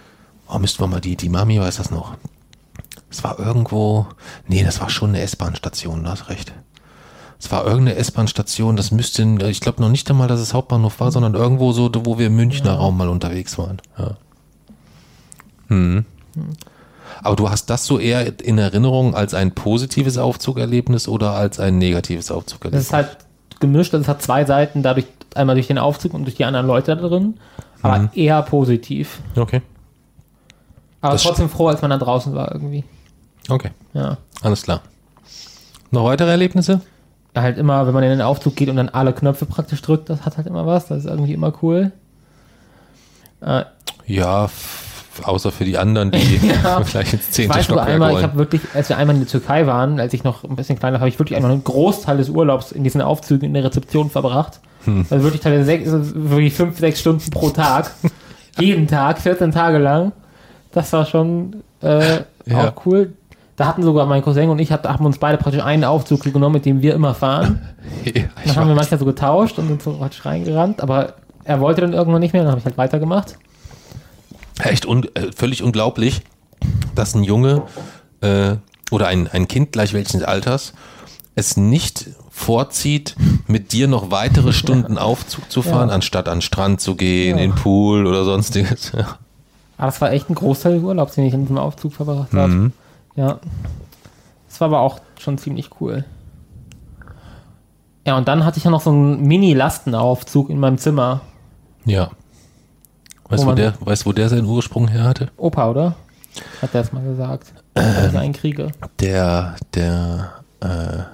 Oh, müssten wir mal die, die Mami weiß das noch. Es war irgendwo, nee, das war schon eine S-Bahn-Station, du hast recht. Es war irgendeine S-Bahn-Station, das müsste, ich glaube noch nicht einmal, dass es Hauptbahnhof war, sondern irgendwo so, wo wir im Münchner Raum mal unterwegs waren. Ja. Hm. Aber du hast das so eher in Erinnerung als ein positives Aufzugerlebnis oder als ein negatives Das Aufzugerlebnis? ist halt gemischt, das hat zwei Seiten, dadurch einmal durch den Aufzug und durch die anderen Leute da drin. Aber Mhm. eher positiv. Okay. Aber Das trotzdem froh, als man dann draußen war irgendwie. Okay, Ja. alles klar. Noch weitere Erlebnisse? Halt immer, wenn man in den Aufzug geht und dann alle Knöpfe praktisch drückt, das hat halt immer was. Das ist irgendwie immer cool. Äh, Ja, außer für die anderen, die Ja. vielleicht ins ich zehnte weiß sogar Stockwerk einmal, ich habe wirklich, als wir einmal in der Türkei waren, als ich noch ein bisschen kleiner war, habe ich wirklich einmal einen Großteil des Urlaubs in diesen Aufzügen in der Rezeption verbracht. Hm. Also wirklich teilweise sechs, wirklich fünf, sechs Stunden pro Tag. Jeden Tag, 14 Tage lang. Das war schon äh, Ja. auch cool. Da hatten sogar mein Cousin und ich, haben uns beide praktisch einen Aufzug genommen, mit dem wir immer fahren. Ja, Dann haben wir manchmal so getauscht und sind so praktisch reingerannt, aber er wollte dann irgendwann nicht mehr, dann habe ich halt weitergemacht. Echt un äh, völlig unglaublich, dass ein Junge äh, oder ein, ein Kind gleich welchen Alters es nicht vorzieht, mit dir noch weitere Stunden Aufzug zu fahren, Ja. anstatt an den Strand zu gehen, Ja. in den Pool oder sonstiges. Ja. Aber das war echt ein Großteil des Urlaubs, den ich in diesem Aufzug verbracht habe. Mhm. Ja. Das war aber auch schon ziemlich cool. Ja, und dann hatte ich ja noch so einen Mini-Lastenaufzug in meinem Zimmer. ja. Weißt Wo du, wo man- der, weißt, wo der seinen Ursprung her hatte? Opa, oder? Hat der es mal gesagt. Wenn ich einen kriege. Der, der, äh,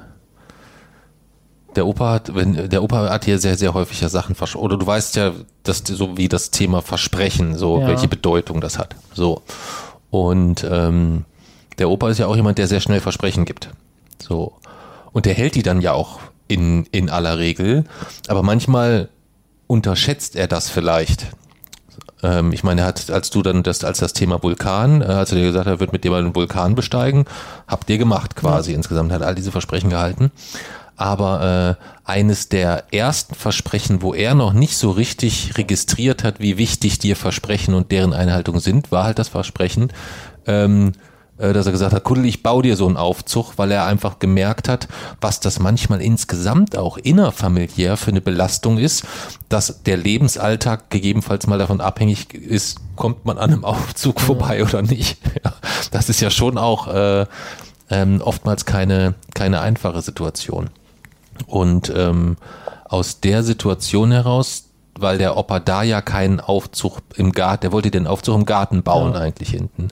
der Opa hat, wenn, der Opa hat hier sehr, sehr häufig ja Sachen vers oder du weißt ja, dass so wie das Thema Versprechen, so Ja. welche Bedeutung das hat. So. Und ähm, der Opa ist ja auch jemand, der sehr schnell Versprechen gibt. So. Und der hält die dann ja auch in, in aller Regel. Aber manchmal unterschätzt er das vielleicht. Ähm, ich meine, er hat, als du dann das, als das Thema Vulkan, äh, als er dir gesagt hat, er wird mit dir mal einen Vulkan besteigen, habt ihr gemacht quasi insgesamt, hat all diese Versprechen gehalten. Aber äh, eines der ersten Versprechen, wo er noch nicht so richtig registriert hat, wie wichtig dir Versprechen und deren Einhaltung sind, war halt das Versprechen, ähm, äh, dass er gesagt hat, Kuddel, ich baue dir so einen Aufzug, weil er einfach gemerkt hat, was das manchmal insgesamt auch innerfamiliär für eine Belastung ist, dass der Lebensalltag gegebenenfalls mal davon abhängig ist, kommt man an einem Aufzug vorbei oder nicht. Ja, das ist ja schon auch äh, ähm, oftmals keine, keine einfache Situation. Und ähm, aus der Situation heraus, weil der Opa da ja keinen Aufzug im Garten, der wollte den Aufzug im Garten bauen Ja. eigentlich hinten.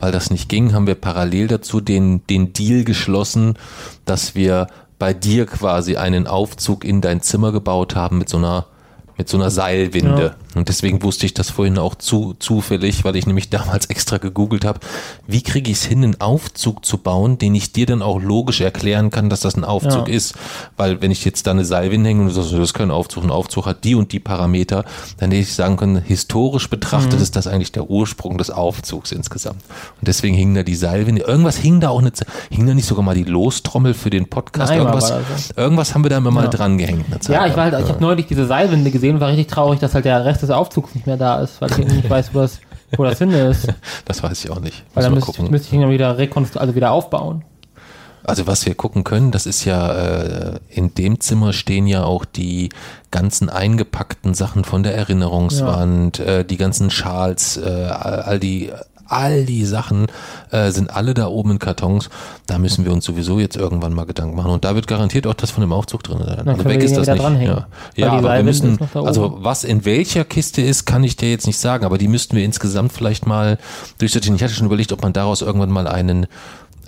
Weil das nicht ging, haben wir parallel dazu den, den Deal geschlossen, dass wir bei dir quasi einen Aufzug in dein Zimmer gebaut haben mit so einer, mit so einer Seilwinde. Und deswegen wusste ich das vorhin auch zu, zufällig, weil ich nämlich damals extra gegoogelt habe, wie kriege ich es hin, einen Aufzug zu bauen, den ich dir dann auch logisch erklären kann, dass das ein Aufzug Ja. ist. Weil wenn ich jetzt da eine Seile hinhänge und du sagst, das ist kein Aufzug, ein Aufzug hat die und die Parameter, dann hätte ich sagen können, historisch betrachtet ist das eigentlich der Ursprung des Aufzugs insgesamt. Und deswegen hing da die Seilwinde. Irgendwas hing da auch eine, hing da nicht sogar mal die Lostrommel für den Podcast? Ein Eimer irgendwas, das, irgendwas haben wir da immer mal Ja. dran gehängt. Ja, ich war halt, ich habe neulich diese Seilwinde gesehen und war richtig traurig, dass halt der Rest des Aufzugs nicht mehr da ist, weil ich nicht weiß, wo das, wo das hin ist. Das weiß ich auch nicht. Weil dann müsste, gucken. müsste ich ihn dann wieder rekonstru also wieder aufbauen. Also was wir gucken können, das ist ja, äh, in dem Zimmer stehen ja auch die ganzen eingepackten Sachen von der Erinnerungswand, äh, die ganzen Schals, äh, all all die, all die Sachen äh, sind alle da oben in Kartons. Da müssen wir uns sowieso jetzt irgendwann mal Gedanken machen. Und da wird garantiert auch das von dem Aufzug drin sein. Dann wir den ja wieder dranhängen. Ja, ja aber wir Seilwinde müssen, ist also was in welcher Kiste ist, kann ich dir jetzt nicht sagen, aber die müssten wir insgesamt vielleicht mal durchsetzen. Ich hatte schon überlegt, ob man daraus irgendwann mal einen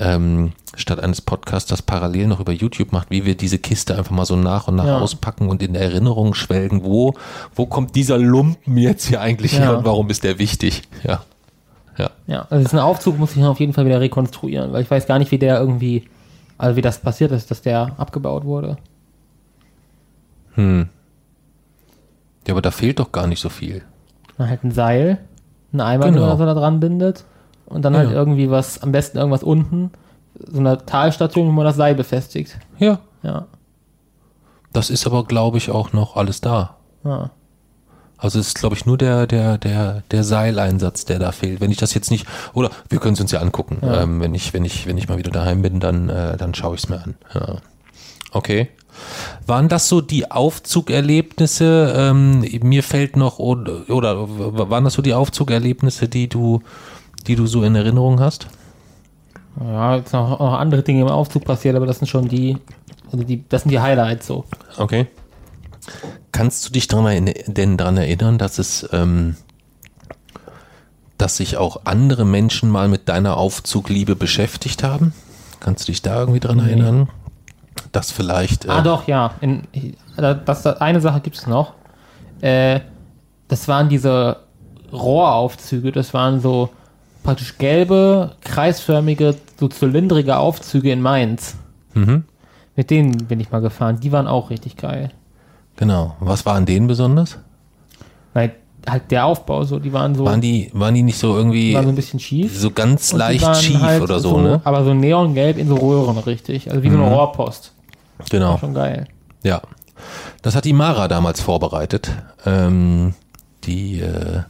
ähm, statt eines Podcasts das parallel noch über YouTube macht, wie wir diese Kiste einfach mal so nach und nach Ja. auspacken und in Erinnerung schwelgen, wo, wo kommt dieser Lumpen jetzt hier eigentlich Ja. her und warum ist der wichtig? Ja. Ja. Ja, also diesen Aufzug muss ich auf jeden Fall wieder rekonstruieren, weil ich weiß gar nicht, wie der irgendwie, also wie das passiert ist, dass der abgebaut wurde. Hm. Ja, aber da fehlt doch gar nicht so viel. Dann halt ein Seil, ein Eimer, Genau. den man so da dran bindet und dann halt Ja. irgendwie was, am besten irgendwas unten, so eine Talstation, wo man das Seil befestigt. Ja. Ja, Das ist aber, glaube ich, auch noch alles da. ja. Also es ist, glaube ich, nur der, der, der, der Seileinsatz, der da fehlt. Wenn ich das jetzt nicht, oder wir können es uns ja angucken. Ja. Ähm, wenn ich, wenn ich, wenn ich mal wieder daheim bin, dann, äh, dann schaue ich es mir an. Ja. Okay. Waren das so die Aufzugerlebnisse? Ähm, mir fällt noch, oder, oder waren das so die Aufzugerlebnisse, die du, die du so in Erinnerung hast? Ja, jetzt noch, noch andere Dinge im Aufzug passiert, aber das sind schon die, also die, das sind die Highlights so. Okay. Kannst du dich dran denn daran erinnern, dass es, ähm, dass sich auch andere Menschen mal mit deiner Aufzugliebe beschäftigt haben? Kannst du dich da irgendwie dran Nee. erinnern? Dass vielleicht. Äh, Ah, doch, ja. In, das, das, eine Sache gibt es noch. Äh, das waren diese Rohraufzüge. Das waren so praktisch gelbe, kreisförmige, so zylindrige Aufzüge in Mainz. Mhm. Mit denen bin ich mal gefahren. Die waren auch richtig geil. Genau. Was war an denen besonders? Weil halt der Aufbau, so, die waren so, Waren die, waren die nicht so irgendwie waren so ein bisschen schief. so ganz leicht schief halt oder so, ne? Aber so neongelb in so Röhren, richtig. Also wie so eine Rohrpost. Genau. Schon geil. Ja, das hat die Mara damals vorbereitet. Ähm, die äh,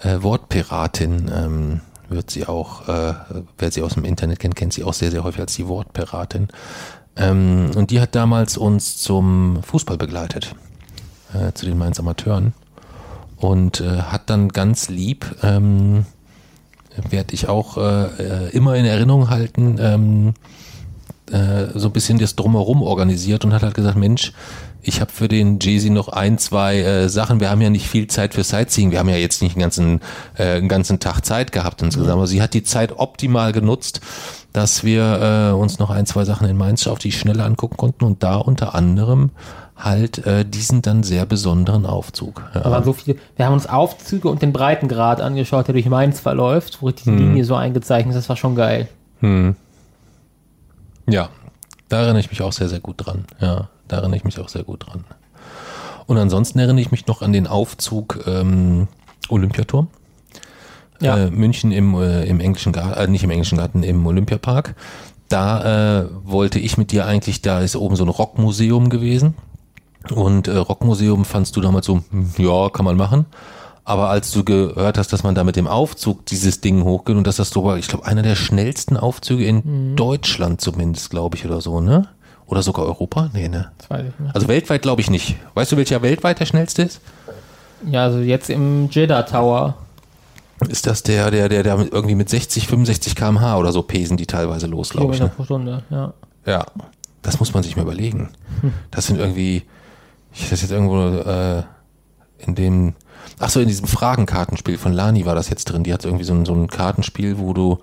äh, Wortpiratin ähm, wird sie auch, äh, wer sie aus dem Internet kennt, kennt sie auch sehr, sehr häufig als die Wortpiratin. Ähm, und die hat damals uns zum Fußball begleitet, äh, zu den Mainz Amateuren. Und äh, hat dann ganz lieb, ähm, werde ich auch äh, äh, immer in Erinnerung halten, ähm, äh, so ein bisschen das Drumherum organisiert und hat halt gesagt, Mensch, ich habe für den Jay-Z noch ein, zwei äh, Sachen. Wir haben ja nicht viel Zeit für Sightseeing. Wir haben ja jetzt nicht einen ganzen, äh, einen ganzen Tag Zeit gehabt insgesamt. Aber sie hat die Zeit optimal genutzt, dass wir äh, uns noch ein, zwei Sachen in Mainz auf die Schnelle angucken konnten und da unter anderem halt äh, diesen dann sehr besonderen Aufzug. Ja. Waren so viele. Wir haben uns Aufzüge und den Breitengrad angeschaut, der durch Mainz verläuft, wo die Linie so eingezeichnet ist. Das war schon geil. Hm. Ja, da erinnere ich mich auch sehr, sehr gut dran. Ja, da erinnere ich mich auch sehr gut dran. Und ansonsten erinnere ich mich noch an den Aufzug ähm, Olympiaturm. Ja. Äh, München im, äh, im englischen Garten, äh, nicht im englischen Garten, im Olympiapark. Da äh, wollte ich mit dir eigentlich, da ist oben so ein Rockmuseum gewesen. Und äh, Rockmuseum fandst du damals so, hm, ja, kann man machen. Aber als du gehört hast, dass man da mit dem Aufzug dieses Ding hochgeht und dass das so war, ich glaube, einer der schnellsten Aufzüge in Deutschland zumindest, glaube ich, oder so, ne? Oder sogar Europa? Nee, ne? Das weiß ich nicht. Also weltweit glaube ich nicht. Weißt du, welcher weltweit der schnellste ist? Ja, also jetzt im Jeddah Tower. Ist das der, der, der, der mit irgendwie mit 60, 65 kmh oder so pesen die teilweise los, glaube ich. Ne? pro Stunde, ja. Ja, das muss man sich mal überlegen. Das sind irgendwie, ich das jetzt irgendwo äh, in dem, ach so, in diesem Fragenkartenspiel von Lani war das jetzt drin. Die hat irgendwie so ein, so ein Kartenspiel, wo du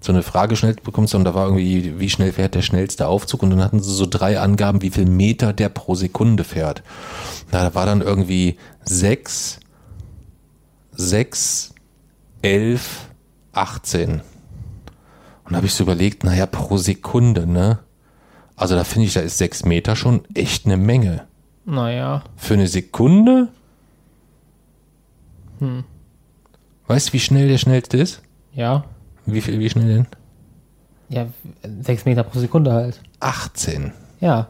so eine Frage gestellt bekommst und da war irgendwie, wie schnell fährt der schnellste Aufzug und dann hatten sie so drei Angaben, wie viel Meter der pro Sekunde fährt. Na, da war dann irgendwie sechs, 6, 11, 18. Und da habe ich so überlegt, naja, pro Sekunde, ne? Also da finde ich, da ist 6 Meter schon echt eine Menge. Naja. Für eine Sekunde? Weißt du, wie schnell der schnellste ist? Ja. Wie, viel, wie schnell denn? Ja, sechs Meter pro Sekunde halt. 18. Ja.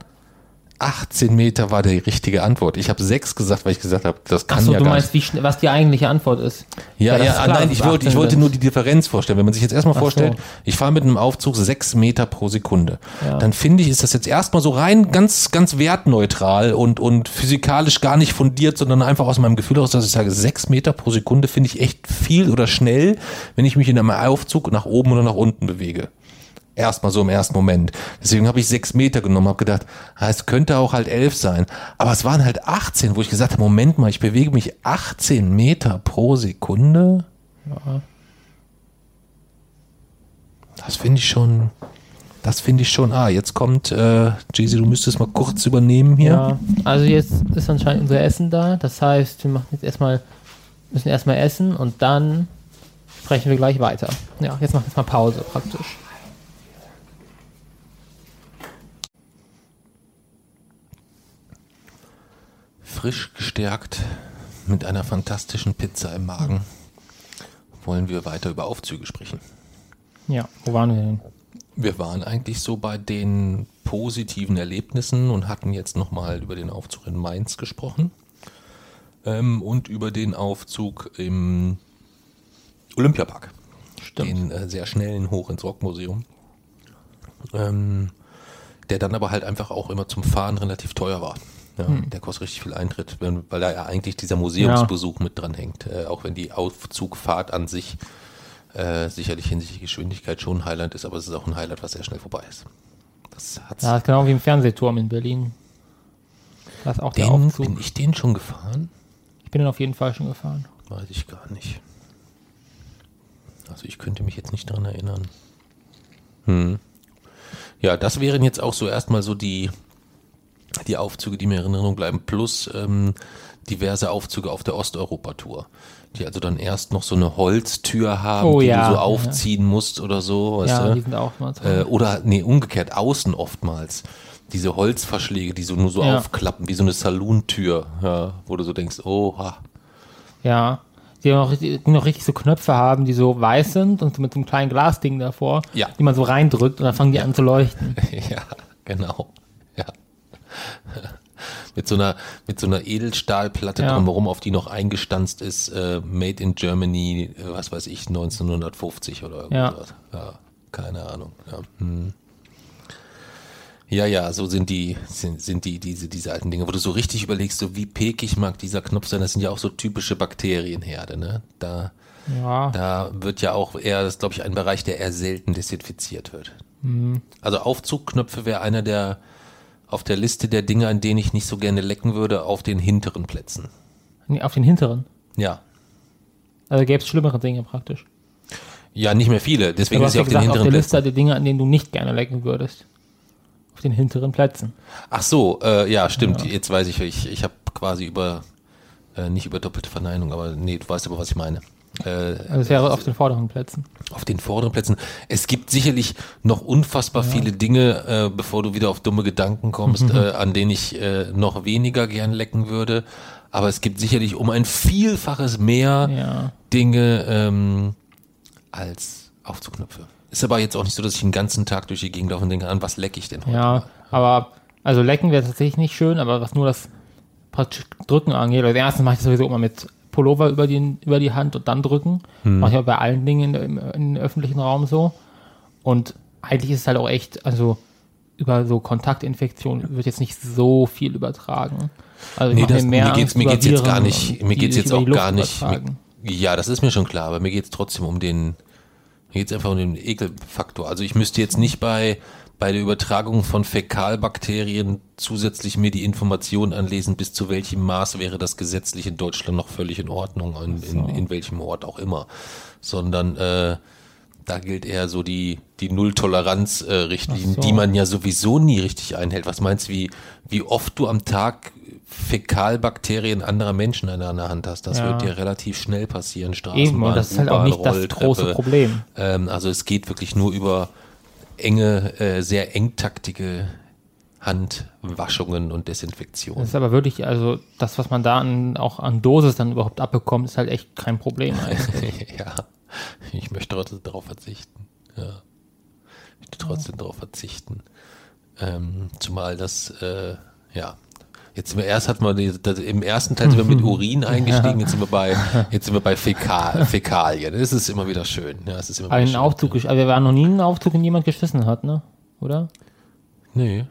18 Meter war die richtige Antwort. Ich habe 6 gesagt, weil ich gesagt habe, das kann Achso, ja du gar meinst, nicht. wie was die eigentliche Antwort ist. Ja, ja, das ist klar, nein, ich wollte, ich 18 wollte nur die Differenz vorstellen. Wenn man sich jetzt erstmal Ach vorstellt, so. ich fahre mit einem Aufzug 6 Meter pro Sekunde, Ja. dann finde ich, ist das jetzt erstmal so rein ganz, ganz wertneutral und, und physikalisch gar nicht fundiert, sondern einfach aus meinem Gefühl aus, dass ich sage, 6 Meter pro Sekunde finde ich echt viel oder schnell, wenn ich mich in einem Aufzug nach oben oder nach unten bewege. Erstmal so im ersten Moment. Deswegen habe ich sechs Meter genommen, habe gedacht, ah, es könnte auch halt elf sein. Aber es waren halt 18, wo ich gesagt habe, Moment mal, ich bewege mich 18 Meter pro Sekunde. Das finde ich schon, das finde ich schon, ah, jetzt kommt, äh, Jeezy, du müsstest mal kurz übernehmen hier. Ja. Also jetzt ist anscheinend unser Essen da. Das heißt, wir machen jetzt erstmal, müssen erstmal essen und dann sprechen wir gleich weiter. Ja, jetzt machen wir jetzt mal Pause praktisch. Frisch gestärkt mit einer fantastischen Pizza im Magen wollen wir weiter über Aufzüge sprechen. Ja, wo waren wir denn? Wir waren eigentlich so bei den positiven Erlebnissen und hatten jetzt nochmal über den Aufzug in Mainz gesprochen ähm, und über den Aufzug im Olympiapark. Stimmt. Den äh, sehr schnellen Hoch ins Rockmuseum. Ähm, der dann aber halt einfach auch immer zum Fahren relativ teuer war. Ja, Der kostet richtig viel Eintritt, weil da ja eigentlich dieser Museumsbesuch mit dran hängt. Äh, auch wenn die Aufzugfahrt an sich äh, sicherlich hinsichtlich Geschwindigkeit schon ein Highlight ist, aber es ist auch ein Highlight, was sehr schnell vorbei ist. Das hat's. Ja, ist genau wie im Fernsehturm in Berlin. Da ist auch der den, Aufzug. bin ich den schon gefahren? Ich bin den auf jeden Fall schon gefahren. Weiß ich gar nicht. Also ich könnte mich jetzt nicht dran erinnern. Hm. Ja, das wären jetzt auch so erstmal so die, die Aufzüge, die mir in Erinnerung bleiben, plus ähm, diverse Aufzüge auf der Osteuropa-Tour, die also dann erst noch so eine Holztür haben, Oh die ja, du so ja. aufziehen musst oder so. Weißt ja, du? die sind auch mal Äh, oder, nee, umgekehrt, außen oftmals. Diese Holzverschläge, die so nur so Ja. aufklappen, wie so eine Saloon-Tür, ja, wo du so denkst, oha. Ja. Die noch, richtig- die noch richtig so Knöpfe haben, die so weiß sind und mit so einem kleinen Glasding davor, Ja. die man so reindrückt und dann fangen die an zu leuchten. Ja, genau. Ja. Mit so einer, mit so einer Edelstahlplatte Ja. drumherum, auf die noch eingestanzt ist, äh, Made in Germany, äh, was weiß ich, 1950 oder Ja. irgendwas. Ja, keine Ahnung. Ja. Hm. Ja, ja, so sind die, sind, sind die, diese, diese alten Dinge, wo du so richtig überlegst, so wie pekig mag dieser Knopf sein, das sind ja auch so typische Bakterienherde, ne? Da, Ja. da wird ja auch eher, das ist glaube ich ein Bereich, der eher selten desinfiziert wird. Mhm. Also Aufzugknöpfe wäre einer der auf der Liste der Dinge, an denen ich nicht so gerne lecken würde, auf den hinteren Plätzen. Nee, auf den hinteren. Ja. Also gäbe es schlimmere Dinge praktisch. Ja, nicht mehr viele. Deswegen ist sie ja auf den gesagt, auf hinteren der Plätzen. Liste der Dinge, an denen du nicht gerne lecken würdest. Auf den hinteren Plätzen. Ach so, äh, ja, stimmt. Jetzt weiß ich, ich, ich habe quasi über, äh, nicht über doppelte Verneinung, aber nee, du weißt aber, was ich meine. Äh, Also wäre auf den vorderen Plätzen. auf den vorderen Plätzen. Es gibt sicherlich noch unfassbar viele Dinge, äh, bevor du wieder auf dumme Gedanken kommst, äh, an denen ich äh, noch weniger gern lecken würde. Aber es gibt sicherlich um ein Vielfaches mehr Ja. Dinge ähm, als Aufzugknöpfe. Ist aber jetzt auch nicht so, dass ich den ganzen Tag durch die Gegend laufe und denke, an was lecke ich denn heute? Ja, aber also lecken wäre tatsächlich nicht schön, aber was nur das Drücken angeht, also erstens mache ich das sowieso immer mit Pullover über die, über die Hand und dann drücken. Hm. Mache ich auch bei allen Dingen in, im, im öffentlichen Raum so. Und eigentlich ist es halt auch echt, also über so Kontaktinfektionen wird jetzt nicht so viel übertragen. Also Nee, das, mir mehr mir geht's, mir geht's jetzt gar nicht, mir geht's jetzt auch gar nicht, übertragen. ja, das ist mir schon klar, aber mir geht's trotzdem um den, mir geht's einfach um den Ekelfaktor. Also ich müsste jetzt nicht bei, bei der Übertragung von Fäkalbakterien zusätzlich mir die Information anlesen, bis zu welchem Maß wäre das gesetzlich in Deutschland noch völlig in Ordnung, in, in, in welchem Ort auch immer, sondern, äh, da gilt eher so die, die Null-Toleranz-Richtlinien, Ach so. die man ja sowieso nie richtig einhält. Was meinst du, wie, wie oft du am Tag Fäkalbakterien anderer Menschen in deiner Hand hast. Das Ja. wird dir relativ schnell passieren. Straßenbahn, Eben, und das ist halt auch nicht das große. Problem. Ähm, also es geht wirklich nur über enge, äh, sehr engtaktige Handwaschungen und Das Desinfektion. ist aber wirklich, also das, was man da an, auch an Dosis dann überhaupt abbekommt, ist halt echt kein Problem. ja, ich möchte trotzdem darauf verzichten. Ja. Ich möchte trotzdem darauf verzichten. Ähm, zumal das, äh, ja. Jetzt sind wir erst die, das, im ersten Teil sind wir mit Urin eingestiegen, jetzt sind wir bei jetzt sind wir bei Fäkal, Fäkalien. Das ist immer wieder schön. Ja, es ist immer Einen schön. Aufzug, gesch- aber wir waren noch nie in einen Aufzug, in den jemand geschissen hat, ne? Oder? Nee.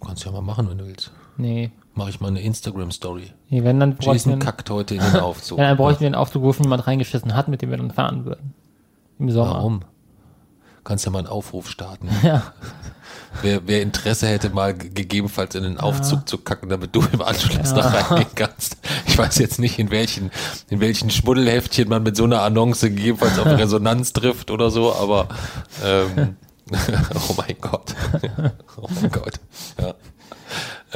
Kannst ja mal machen, wenn du willst. Nee. Mache ich mal eine Instagram Story. nee wenn dann Jason kackt heute in den Aufzug. ja, dann bräuchten wir einen Aufzug, wo schon jemand reingeschissen hat, mit dem wir dann fahren würden. Im Sommer. Warum? Kannst ja mal einen Aufruf starten. Ja. Wer, wer Interesse hätte, mal ge- gegebenenfalls in den Aufzug zu kacken, damit du im Anschluss Ja. noch reingehen kannst. Ich weiß jetzt nicht, in welchen, in welchen Schmuddelheftchen man mit so einer Annonce gegebenenfalls auf Resonanz trifft oder so, aber ähm, oh mein Gott. oh mein Gott. Ja.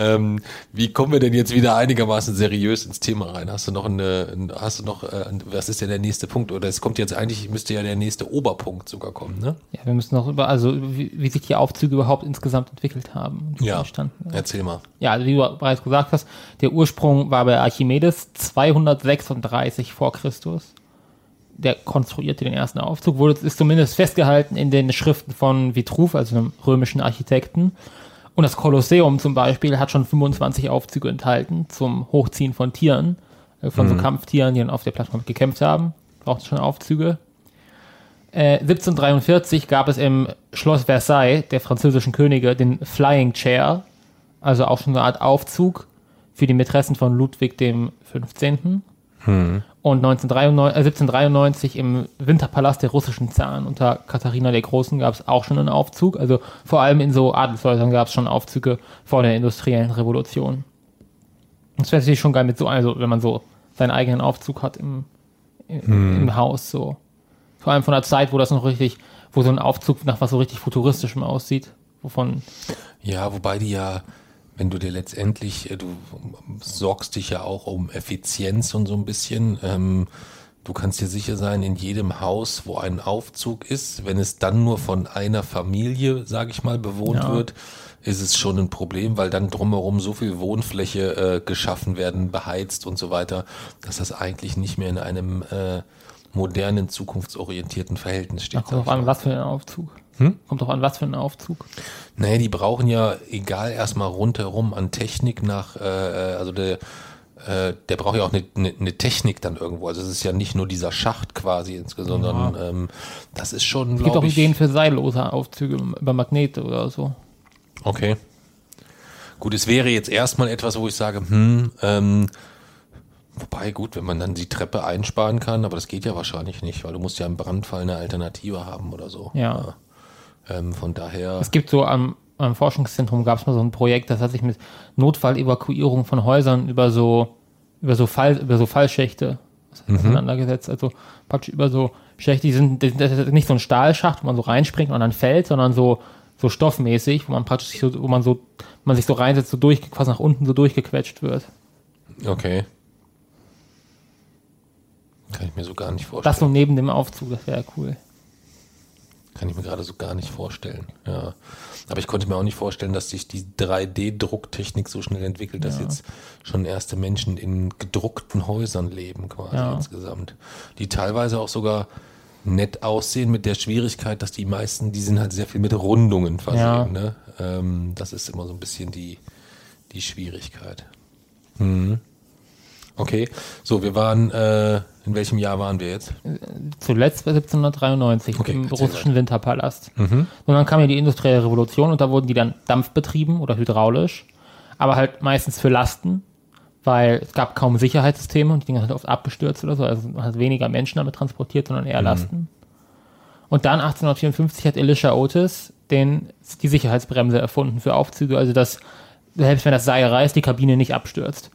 Ähm, wie kommen wir denn jetzt wieder einigermaßen seriös ins Thema rein? Hast du noch eine, ein- hast du noch, äh, was ist denn der nächste Punkt? Oder es kommt jetzt eigentlich, müsste ja der nächste Oberpunkt sogar kommen, ne? ja, wir müssen noch über, also wie, wie sich die Aufzüge überhaupt insgesamt entwickelt haben. sie entstanden. Erzähl mal. Ja, also wie du bereits gesagt hast, der Ursprung war bei Archimedes 236 vor Christus. Der konstruierte den ersten Aufzug, wurde ist zumindest festgehalten in den Schriften von Vitruv, also einem römischen Architekten. Und das Kolosseum zum Beispiel hat schon 25 Aufzüge enthalten zum Hochziehen von Tieren, äh, von so Kampftieren, die dann auf der Plattform gekämpft haben. Braucht schon Aufzüge. Äh, 1743 gab es im Schloss Versailles der französischen Könige den Flying Chair, also auch schon eine Art Aufzug für die Mätressen von Ludwig dem 15. Und 1993, äh, 1793 im Winterpalast der russischen Zaren unter Katharina der Großen gab es auch schon einen Aufzug. Also vor allem in so Adelshäusern gab es schon Aufzüge vor der industriellen Revolution. Das wäre natürlich schon geil mit so, also wenn man so seinen eigenen Aufzug hat im, im, im Haus so. Vor allem von der Zeit, wo das noch richtig, wo so ein Aufzug nach was so richtig futuristischem aussieht. Wovon, Ja, wobei die ja, wenn du dir letztendlich, äh, du sorgst dich ja auch um Effizienz und so ein bisschen. Ähm, du kannst dir sicher sein, in jedem Haus, wo ein Aufzug ist, wenn es dann nur von einer Familie, sage ich mal, bewohnt Ja. wird, ist es schon ein Problem, weil dann drumherum so viel Wohnfläche äh, geschaffen werden, beheizt und so weiter, dass das eigentlich nicht mehr in einem äh, modernen, zukunftsorientierten Verhältnis steht. drauf ich an, was für einen Aufzug. Kommt drauf an, was für einen Aufzug. Nee, die brauchen ja, egal erstmal rundherum an Technik nach, äh, also der, äh, der braucht ja auch eine, eine, eine Technik dann irgendwo. Also es ist ja nicht nur dieser Schacht quasi, insgesamt, sondern ähm, das ist schon, Es gibt auch. Ideen für seillose Aufzüge über Magnete oder so. Okay. Gut, es wäre jetzt erstmal etwas, wo ich sage, hm, ähm, wobei gut, wenn man dann die Treppe einsparen kann, aber das geht ja wahrscheinlich nicht, weil du musst ja im Brandfall eine Alternative haben oder so. Ja. Ähm, von daher. Es gibt so am, am Forschungszentrum gab es mal so ein Projekt, das hat sich mit Notfallevakuierung von Häusern über so über so Fall über so Fallschächte auseinandergesetzt. Also praktisch über so Schächte, die sind, das ist nicht so ein Stahlschacht, wo man so reinspringt und dann fällt, sondern so so stoffmäßig, wo man praktisch sich so, wo man so man sich so reinsetzt, so durch quasi nach unten so durchgequetscht wird. Okay. Kann ich mir so gar nicht vorstellen. Das so neben dem Aufzug, das wäre cool. Kann ich mir gerade so gar nicht vorstellen. Ja. Aber ich konnte mir auch nicht vorstellen, dass sich die 3D-Drucktechnik so schnell entwickelt, dass Ja. jetzt schon erste Menschen in gedruckten Häusern leben, quasi Ja. insgesamt. Die teilweise auch sogar nett aussehen mit der Schwierigkeit, dass die meisten, die sind halt sehr viel mit Rundungen versehen. Ne? Ähm, das ist immer so ein bisschen die, die Schwierigkeit. Mhm. Okay, so, wir waren, äh, in welchem Jahr waren wir jetzt? Zuletzt bei 1793 Okay, im russischen Winterpalast. Und dann kam ja die industrielle Revolution und da wurden die dann dampfbetrieben oder hydraulisch, aber halt meistens für Lasten, weil es gab kaum Sicherheitssysteme und die Dinger sind oft abgestürzt oder so. Also man hat weniger Menschen damit transportiert, sondern eher Lasten. Und dann 1854 hat Elisha Otis den, die Sicherheitsbremse erfunden für Aufzüge, also dass selbst wenn das Seil reißt, die Kabine nicht abstürzt.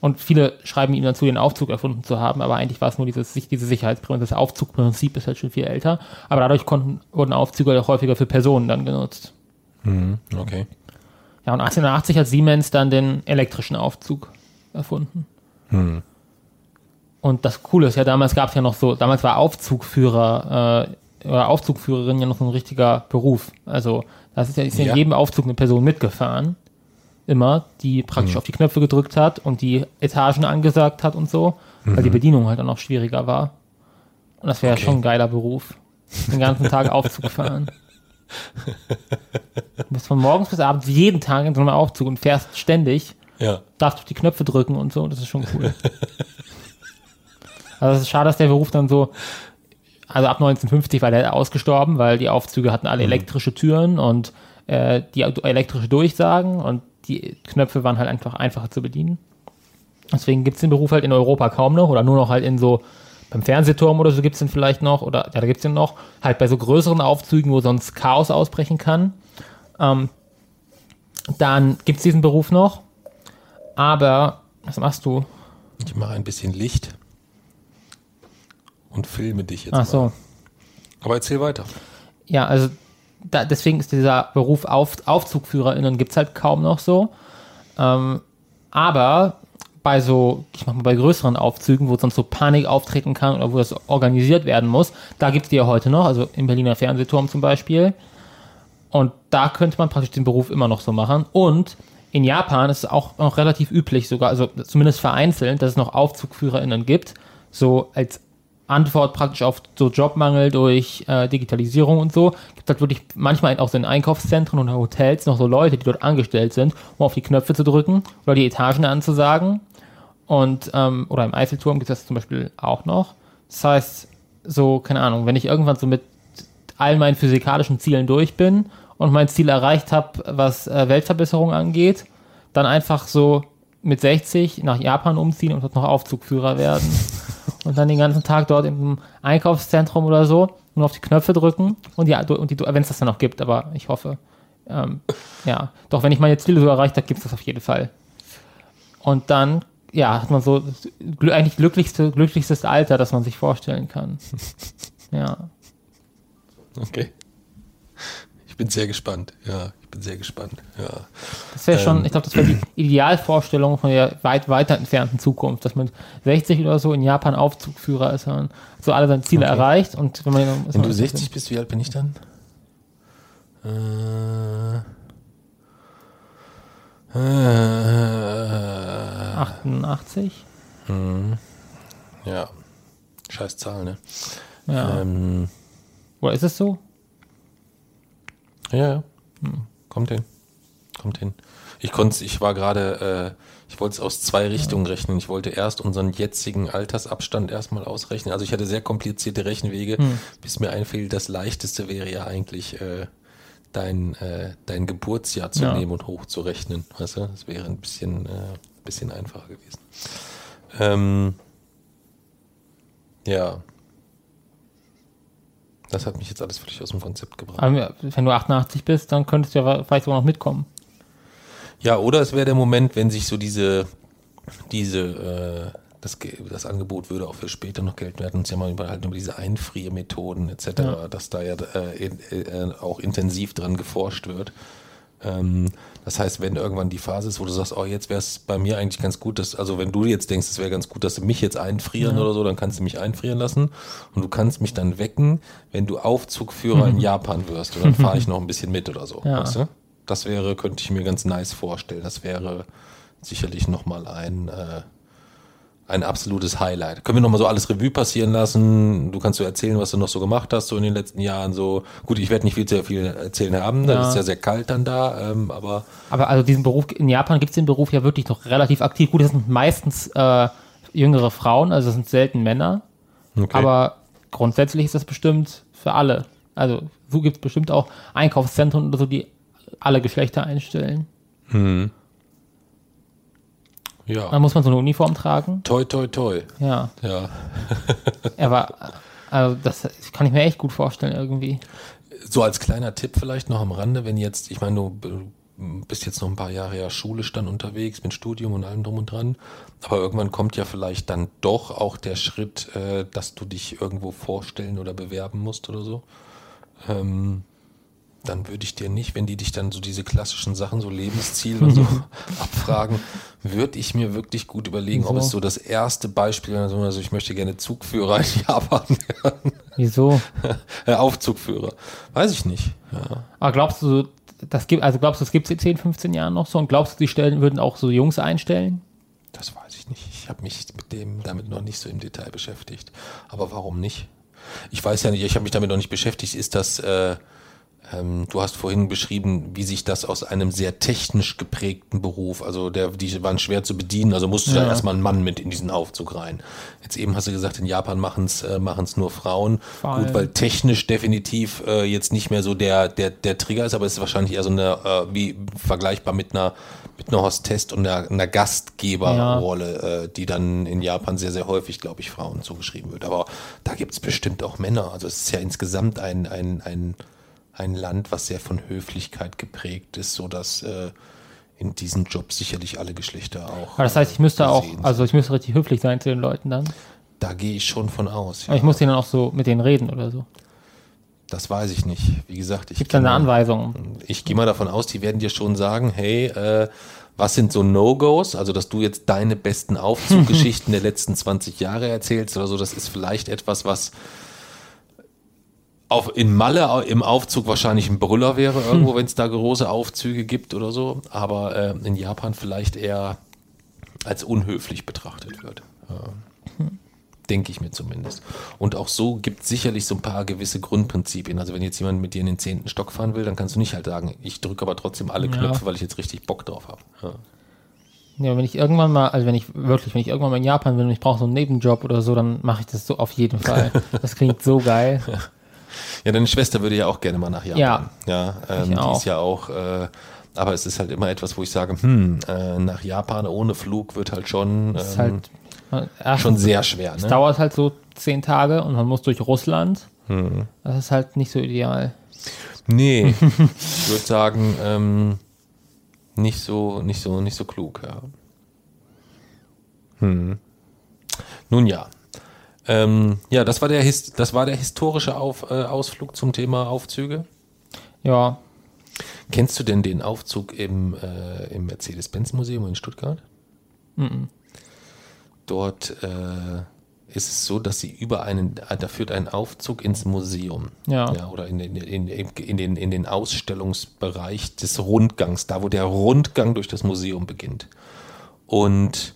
Und viele schreiben ihm dazu, den Aufzug erfunden zu haben, aber eigentlich war es nur dieses, diese Sicherheitsbremse. Das Aufzugprinzip ist halt schon viel älter, aber dadurch konnten, wurden Aufzüge auch häufiger für Personen dann genutzt. Okay. Ja, und 1880 hat Siemens dann den elektrischen Aufzug erfunden. Hm. Und das Coole ist ja, damals gab es ja noch so, damals war Aufzugführer äh, oder Aufzugführerin ja noch so ein richtiger Beruf. Also das ist ja, ist Ja. in jedem Aufzug eine Person mitgefahren. Immer, die praktisch Mhm. auf die Knöpfe gedrückt hat und die Etagen angesagt hat und so, weil die Bedienung halt dann noch schwieriger war. Und das wäre Mhm. Okay. ja schon ein geiler Beruf. Den ganzen Tag Aufzug fahren. Du bist von morgens bis abends jeden Tag in so einem Aufzug und fährst ständig Ja. darfst auf die Knöpfe drücken und so, das ist schon cool. also es ist schade, dass der Beruf dann so, also ab 1950 war der ausgestorben, weil die Aufzüge hatten alle elektrische Türen und äh, die elektrische Durchsagen und die Knöpfe waren halt einfach einfacher zu bedienen. Deswegen gibt es den Beruf halt in Europa kaum noch oder nur noch halt in so, beim Fernsehturm oder so gibt es den vielleicht noch oder ja, da gibt es den noch, halt bei so größeren Aufzügen, wo sonst Chaos ausbrechen kann. Ähm, dann gibt es diesen Beruf noch. Aber, was machst du? Ich mache ein bisschen Licht und filme dich jetzt Ach so. mal. Aber erzähl weiter. Ja, also da, deswegen ist dieser Beruf Auf, AufzugführerInnen gibt es halt kaum noch so. Ähm, aber bei so, ich mach mal bei größeren Aufzügen, wo sonst so Panik auftreten kann oder wo das organisiert werden muss, da gibt es die ja heute noch, also im Berliner Fernsehturm zum Beispiel. Und da könnte man praktisch den Beruf immer noch so machen. Und in Japan ist es auch noch relativ üblich, sogar, also zumindest vereinzelt, dass es noch AufzugführerInnen gibt, so als Antwort praktisch auf so Jobmangel durch äh, Digitalisierung und so, gibt halt wirklich manchmal auch so in Einkaufszentren und Hotels noch so Leute, die dort angestellt sind, um auf die Knöpfe zu drücken oder die Etagen anzusagen. Und, ähm, oder im Eiffelturm gibt es das zum Beispiel auch noch. Das heißt, so, keine Ahnung, wenn ich irgendwann so mit all meinen physikalischen Zielen durch bin und mein Ziel erreicht habe, was äh, Weltverbesserung angeht, dann einfach so mit 60 nach Japan umziehen und dort noch Aufzugführer werden. Und dann den ganzen Tag dort im Einkaufszentrum oder so nur auf die Knöpfe drücken und die, und die wenn es das dann noch gibt, aber ich hoffe. Ähm, ja, doch wenn ich meine Ziele so erreicht habe, gibt es das auf jeden Fall. Und dann, ja, hat man so gl- eigentlich glücklichste, glücklichstes Alter, das man sich vorstellen kann. Ja. Okay. Ich bin sehr gespannt. Ja, bin sehr gespannt. Ja. Das wäre schon, Ähm. ich glaube, das wäre die Idealvorstellung von der weit weiter entfernten Zukunft, dass man 60 oder so in Japan Aufzugführer ist und so alle seine Ziele Okay. erreicht und wenn man Wenn du 60 bist, wie alt bin ich dann? Äh, äh, 88? ja. Scheiß Zahl, ne? Ja. Ähm, Oder ist es so? ja, ja. Kommt hin. Kommt hin. Ich konnte ich war gerade, äh, ich wollte es aus zwei Richtungen rechnen. Ich wollte erst unseren jetzigen Altersabstand erstmal ausrechnen. Also ich hatte sehr komplizierte Rechenwege, bis mir einfiel, das leichteste wäre ja eigentlich äh, dein, äh, dein Geburtsjahr zu Ja. nehmen und hochzurechnen. Weißt du? Das wäre ein bisschen, äh, bisschen einfacher gewesen. Ähm, ja. Das hat mich jetzt alles völlig aus dem Konzept gebracht. Aber wenn du 88 bist, dann könntest du ja vielleicht sogar noch mitkommen. Ja, oder es wäre der Moment, wenn sich so diese, diese, äh, das, das Angebot würde auch für später noch gelten. Wir hatten uns ja mal über, halt über diese Einfriermethoden etc., Ja. dass da ja äh, äh, auch intensiv dran geforscht wird. Ähm, das heißt, wenn irgendwann die Phase ist, wo du sagst, oh, jetzt wäre es bei mir eigentlich ganz gut, dass, also wenn du jetzt denkst, es wäre ganz gut, dass du mich jetzt einfrieren oder so, dann kannst du mich einfrieren lassen und du kannst mich dann wecken, wenn du Aufzugführer in Japan wirst und dann fahre ich noch ein bisschen mit oder so. Ja. Weißt du? Das wäre, könnte ich mir ganz nice vorstellen. Das wäre sicherlich nochmal ein, äh, ein absolutes Highlight. Können wir nochmal so alles Revue passieren lassen? Du kannst so erzählen, was du noch so gemacht hast, so in den letzten Jahren. So gut, ich werde nicht viel sehr viel erzählen haben. Das Ja. ist ja sehr kalt dann da, ähm, aber Aber also diesen Beruf, in Japan gibt es den Beruf ja wirklich noch relativ aktiv. Gut, das sind meistens äh, jüngere Frauen, also das sind selten Männer. okay. Aber grundsätzlich ist das bestimmt für alle. Also so gibt es bestimmt auch Einkaufszentren oder so, die alle Geschlechter einstellen. Ja. Dann muss man so eine Uniform tragen. Toi, toi, toi. Ja, Ja. aber also das kann ich mir echt gut vorstellen irgendwie. So als kleiner Tipp vielleicht noch am Rande, wenn jetzt, ich meine, du bist jetzt noch ein paar Jahre ja schulisch dann unterwegs mit Studium und allem drum und dran, aber irgendwann kommt ja vielleicht dann doch auch der Schritt, äh, dass du dich irgendwo vorstellen oder bewerben musst oder so. Ähm, dann würde ich dir nicht, wenn die dich dann so diese klassischen Sachen, so Lebensziel und so abfragen, würde ich mir wirklich gut überlegen, ob Wieso? es so das erste Beispiel, also also ich möchte gerne Zugführer in Japan werden. Wieso? Aufzugführer. Weiß ich nicht. Ja. Aber glaubst du, das gibt, also glaubst du, das gibt es in 10, 15 Jahren noch so? Und glaubst du, die Stellen würden auch so Jungs einstellen? Das weiß ich nicht. Ich habe mich mit dem damit noch nicht so im Detail beschäftigt. Aber warum nicht? Ich weiß ja nicht, ich habe mich damit noch nicht beschäftigt. Ist das, äh, du hast vorhin beschrieben, wie sich das aus einem sehr technisch geprägten Beruf, also der, die waren schwer zu bedienen, also musste da Ja. erstmal ein Mann mit in diesen Aufzug rein. Jetzt eben hast du gesagt, in Japan machen es äh, machen's nur Frauen. Vor Gut, weil technisch definitiv äh, jetzt nicht mehr so der, der, der Trigger ist, aber es ist wahrscheinlich eher so eine, äh, wie vergleichbar mit einer, mit einer Hostess und einer, einer Gastgeberrolle, äh, die dann in Japan sehr, sehr häufig, glaube ich, Frauen zugeschrieben wird. Aber da gibt es bestimmt auch Männer. Also es ist ja insgesamt ein, ein, ein, ein Land, was sehr von Höflichkeit geprägt ist, sodass äh, in diesem Job sicherlich alle Geschlechter auch. Aber das heißt, ich müsste auch, gesehen sind. also ich müsste richtig höflich sein zu den Leuten dann. da gehe ich schon von aus. Aber ich muss denen dann auch so mit denen reden oder so. Das weiß ich nicht. Wie gesagt, ich Gibt es eine mal- Anweisung? Ich gehe mal davon aus, die werden dir schon sagen, hey, äh, was sind so No-Gos? Also, dass du jetzt deine besten Aufzuggeschichten der letzten 20 Jahre erzählst oder so, das ist vielleicht etwas, was auf, in Malle im Aufzug wahrscheinlich ein Brüller wäre irgendwo, wenn es da große Aufzüge gibt oder so, aber äh, in Japan vielleicht eher als unhöflich betrachtet wird. Ja. Denke ich mir zumindest. Und auch so gibt es sicherlich so ein paar gewisse Grundprinzipien. Also wenn jetzt jemand mit dir in den zehnten Stock fahren will, dann kannst du nicht halt sagen, ich drücke aber trotzdem alle Ja. Knöpfe, weil ich jetzt richtig Bock drauf habe. Ja. Ja, wenn ich irgendwann mal, also wenn ich wirklich, wenn ich irgendwann mal in Japan bin und ich brauche so einen Nebenjob oder so, dann mache ich das so auf jeden Fall. Das klingt so geil. ja, deine Schwester würde ja auch gerne mal nach Japan. Ja. ja ähm, die ist ja auch, äh, aber es ist halt immer etwas, wo ich sage, hm, äh, nach Japan ohne Flug wird halt schon, Das ist ähm, halt erstens, schon sehr schwer. Es Ne? dauert halt so zehn Tage und man muss durch Russland. Hm. Das ist halt nicht so ideal. Nee, ich würde sagen, ähm, nicht so, nicht so, nicht so klug, ja. Hm. Nun ja. Ähm, ja, das war der, His das war der historische Auf, äh, Ausflug zum Thema Aufzüge. Ja, Kennst du denn den Aufzug im, äh, im Mercedes-Benz-Museum in Stuttgart? Dort äh, ist es so, dass sie über einen, da führt ein Aufzug ins Museum. Ja. ja oder in, den- in, in, den, in den Ausstellungsbereich des Rundgangs, da wo der Rundgang durch das Museum beginnt. Und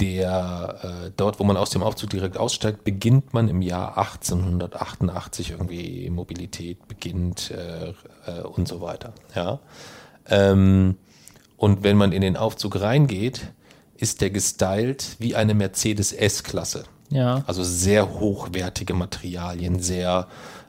der, äh, dort, wo man aus dem Aufzug direkt aussteigt, beginnt man im Jahr 1888 irgendwie Mobilität beginnt äh, äh, und so weiter. Ja. Ähm, und wenn man in den Aufzug reingeht, ist der gestylt wie eine Mercedes S-Klasse. ja. Also sehr hochwertige Materialien, sehr,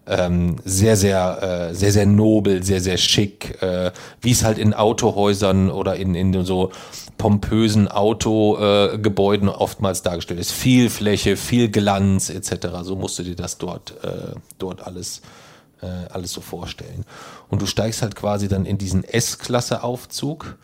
ähm, sehr, sehr, äh, sehr, sehr nobel, sehr, sehr schick, äh, wie es halt in Autohäusern oder in, in so pompösen Autogebäuden äh, oftmals dargestellt ist. Viel Fläche, viel Glanz etc. So musst du dir das dort, äh, dort alles, äh, alles so vorstellen. Und du steigst halt quasi dann in diesen S-Klasse-Aufzug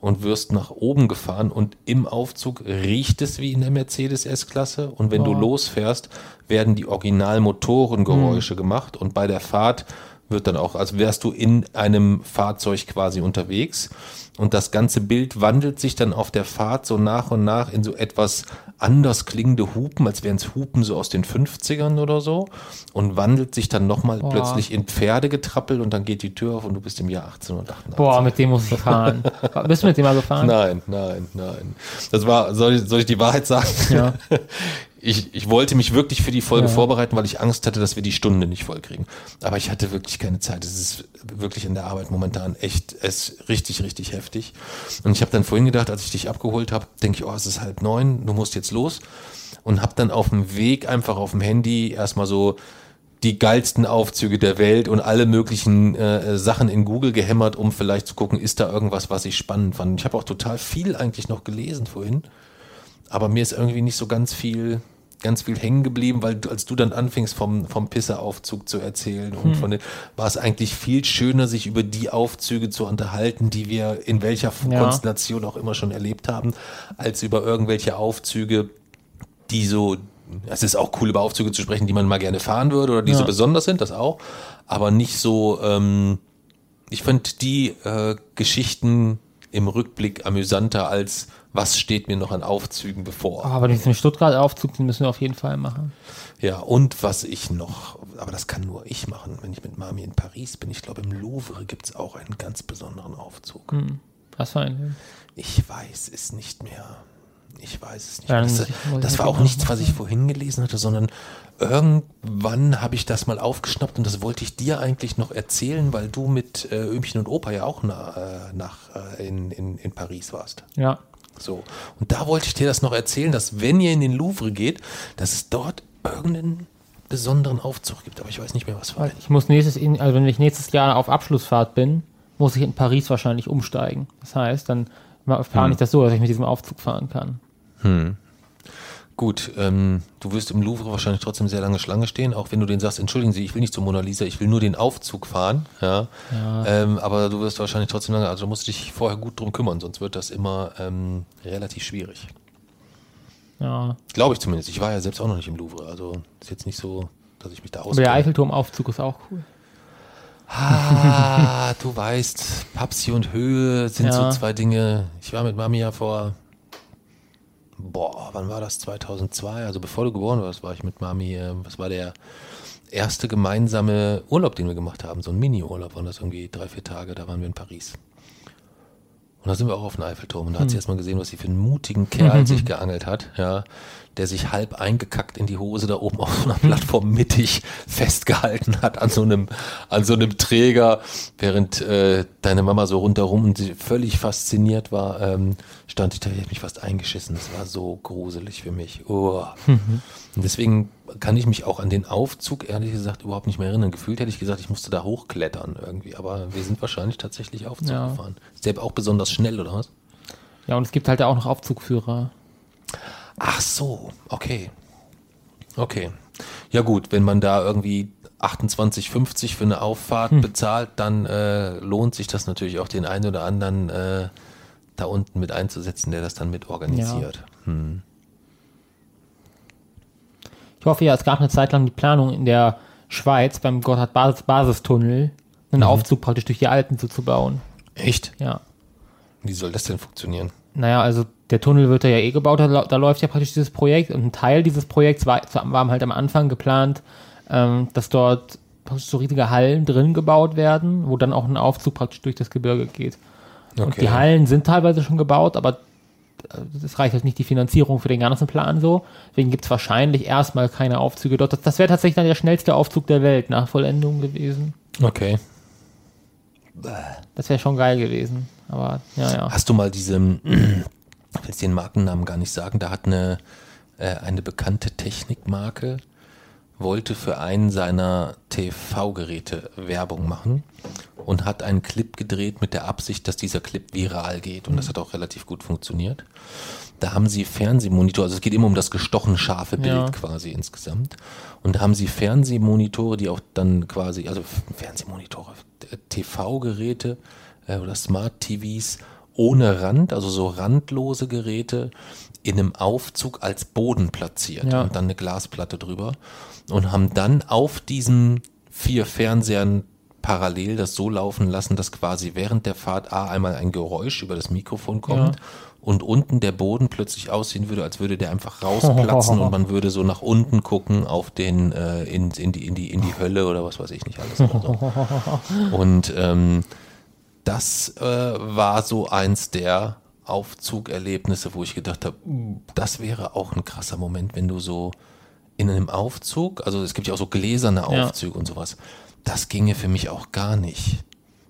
und wirst nach oben gefahren und im Aufzug riecht es wie in der Mercedes S-Klasse und wenn du Oh. losfährst, werden die Original-Motorengeräusche gemacht und bei der Fahrt wird dann auch, als wärst du in einem Fahrzeug quasi unterwegs und das ganze Bild wandelt sich dann auf der Fahrt so nach und nach in so etwas anders klingende Hupen, als wären es Hupen so aus den 50ern oder so und wandelt sich dann nochmal plötzlich in Pferdegetrappel und dann geht die Tür auf und du bist im Jahr 1888. Boah, mit dem muss ich fahren. Bist du mit dem mal gefahren? Nein, nein, nein. Das war, soll ich, soll ich die Wahrheit sagen? Ja. Ich, ich wollte mich wirklich für die Folge Ja. vorbereiten, weil ich Angst hatte, dass wir die Stunde nicht voll kriegen. Aber ich hatte wirklich keine Zeit. Es ist wirklich in der Arbeit momentan echt, es ist richtig, richtig heftig. Und ich habe dann vorhin gedacht, als ich dich abgeholt habe, denke ich, oh, es ist halb neun, du musst jetzt los. Und habe dann auf dem Weg einfach auf dem Handy erstmal so die geilsten Aufzüge der Welt und alle möglichen äh, Sachen in Google gehämmert, um vielleicht zu gucken, ist da irgendwas, was ich spannend fand. Ich habe auch total viel eigentlich noch gelesen vorhin, aber mir ist irgendwie nicht so ganz viel, ganz viel hängen geblieben, weil du, als du dann anfingst vom, vom Pisseaufzug zu erzählen und von den, war es eigentlich viel schöner, sich über die Aufzüge zu unterhalten, die wir in welcher Ja. Konstellation auch immer schon erlebt haben, als über irgendwelche Aufzüge, die so es ist auch cool, über Aufzüge zu sprechen, die man mal gerne fahren würde oder die Ja. so besonders sind, das auch. Aber nicht so, ähm, ich finde die äh, Geschichten im Rückblick amüsanter als was steht mir noch an Aufzügen bevor. Aber diesen Stuttgart-Aufzug, den müssen wir auf jeden Fall machen. Ja, und was ich noch, aber das kann nur ich machen, wenn ich mit Mami in Paris bin. Ich glaube, im Louvre gibt es auch einen ganz besonderen Aufzug. Was für ein. Ich weiß es nicht mehr. Ich weiß es nicht. Ja, Das, das war auch nichts, was ich vorhin gelesen hatte, sondern irgendwann habe ich das mal aufgeschnappt und das wollte ich dir eigentlich noch erzählen, weil du mit äh, Ömchen und Opa ja auch na, äh, nach, äh, in, in, in Paris warst. Ja. So. Und da wollte ich dir das noch erzählen, dass wenn ihr in den Louvre geht, dass es dort irgendeinen besonderen Aufzug gibt. Aber ich weiß nicht mehr, was war. Weil Ich muss nächstes, also wenn ich nächstes Jahr auf Abschlussfahrt bin, muss ich in Paris wahrscheinlich umsteigen. Das heißt, dann plane ich das so, dass ich mit diesem Aufzug fahren kann. Gut, ähm, du wirst im Louvre wahrscheinlich trotzdem sehr lange Schlange stehen, auch wenn du den sagst, entschuldigen Sie, ich will nicht zur Mona Lisa, ich will nur den Aufzug fahren, ja. Ähm, aber du wirst wahrscheinlich trotzdem lange, also du musst dich vorher gut drum kümmern, sonst wird das immer ähm, relativ schwierig. Ja. Glaube ich zumindest. Ich war ja selbst auch noch nicht im Louvre, also ist jetzt nicht so, dass ich mich da Aber der. Eiffelturmaufzug ist auch cool. Ah, du weißt, Papsi und Höhe sind Ja. so zwei Dinge. Ich war mit Mami ja vor, boah, wann war das? 2002, also bevor du geboren warst, war ich mit Mami, was war der erste gemeinsame Urlaub, den wir gemacht haben, so ein Mini-Urlaub, waren das irgendwie drei, vier Tage, da waren wir in Paris. Und da sind wir auch auf den Eiffelturm und da hat sie erstmal gesehen, was sie für einen mutigen Kerl sich geangelt hat, ja, der sich halb eingekackt in die Hose da oben auf so einer Plattform mittig festgehalten hat an so einem, an so einem Träger, während äh, deine Mama so rundherum und sie völlig fasziniert war, ähm, stand ich da, ich mich fast eingeschissen. Das war so gruselig für mich. Oh. Und deswegen kann ich mich auch an den Aufzug ehrlich gesagt überhaupt nicht mehr erinnern. Gefühlt hätte ich gesagt, ich musste da hochklettern irgendwie, aber wir sind wahrscheinlich tatsächlich Aufzug Ja. gefahren. Ist der auch besonders schnell, oder was? Ja, und es gibt halt auch noch Aufzugführer. Ach so, okay. Okay. Ja gut, wenn man da irgendwie 28,50 für eine Auffahrt bezahlt, dann äh, lohnt sich das natürlich auch den einen oder anderen äh, da unten mit einzusetzen, der das dann mit organisiert. Hm. Ich hoffe ja, es gab eine Zeit lang die Planung in der Schweiz beim Gotthard-Basistunnel, einen Aufzug praktisch durch die Alpen so zu bauen. Echt? Ja. Wie soll das denn funktionieren? Naja, also der Tunnel wird ja eh gebaut, da, da läuft ja praktisch dieses Projekt und ein Teil dieses Projekts war, war halt am Anfang geplant, ähm, dass dort praktisch so riesige Hallen drin gebaut werden, wo dann auch ein Aufzug praktisch durch das Gebirge geht. Und Okay. die Hallen sind teilweise schon gebaut, aber äh, das reicht halt nicht die Finanzierung für den ganzen Plan so. Deswegen gibt es wahrscheinlich erstmal keine Aufzüge dort. Das, das wäre tatsächlich dann der schnellste Aufzug der Welt nach Vollendung gewesen. Okay. Das wäre schon geil gewesen. Aber ja, ja. Hast du mal diese, ich will jetzt den Markennamen gar nicht sagen, da hat eine, äh, eine bekannte Technikmarke, wollte für einen seiner TV-Geräte Werbung machen und hat einen Clip gedreht mit der Absicht, dass dieser Clip viral geht. Und das hat auch relativ gut funktioniert. Da haben sie Fernsehmonitor, also es geht immer um das gestochen scharfe Bild Ja. quasi insgesamt. Und da haben sie Fernsehmonitore, die auch dann quasi, also Fernsehmonitore, äh, TV-Geräte äh, oder Smart-TVs ohne Rand, also so randlose Geräte in einem Aufzug als Boden platziert Ja. und dann eine Glasplatte drüber und haben dann auf diesen vier Fernsehern parallel das so laufen lassen, dass quasi während der Fahrt A einmal ein Geräusch über das Mikrofon kommt Ja. und unten der Boden plötzlich aussehen würde, als würde der einfach rausplatzen und man würde so nach unten gucken auf den äh, in, in, die, in, die, in die Hölle oder was weiß ich nicht alles. So. Und ähm, das äh, war so eins der Aufzugerlebnisse, wo ich gedacht habe, "Uh, das wäre auch ein krasser Moment, wenn du so in einem Aufzug, also es gibt ja auch so gläserne Ja. Aufzüge und sowas, das ginge für mich auch gar nicht.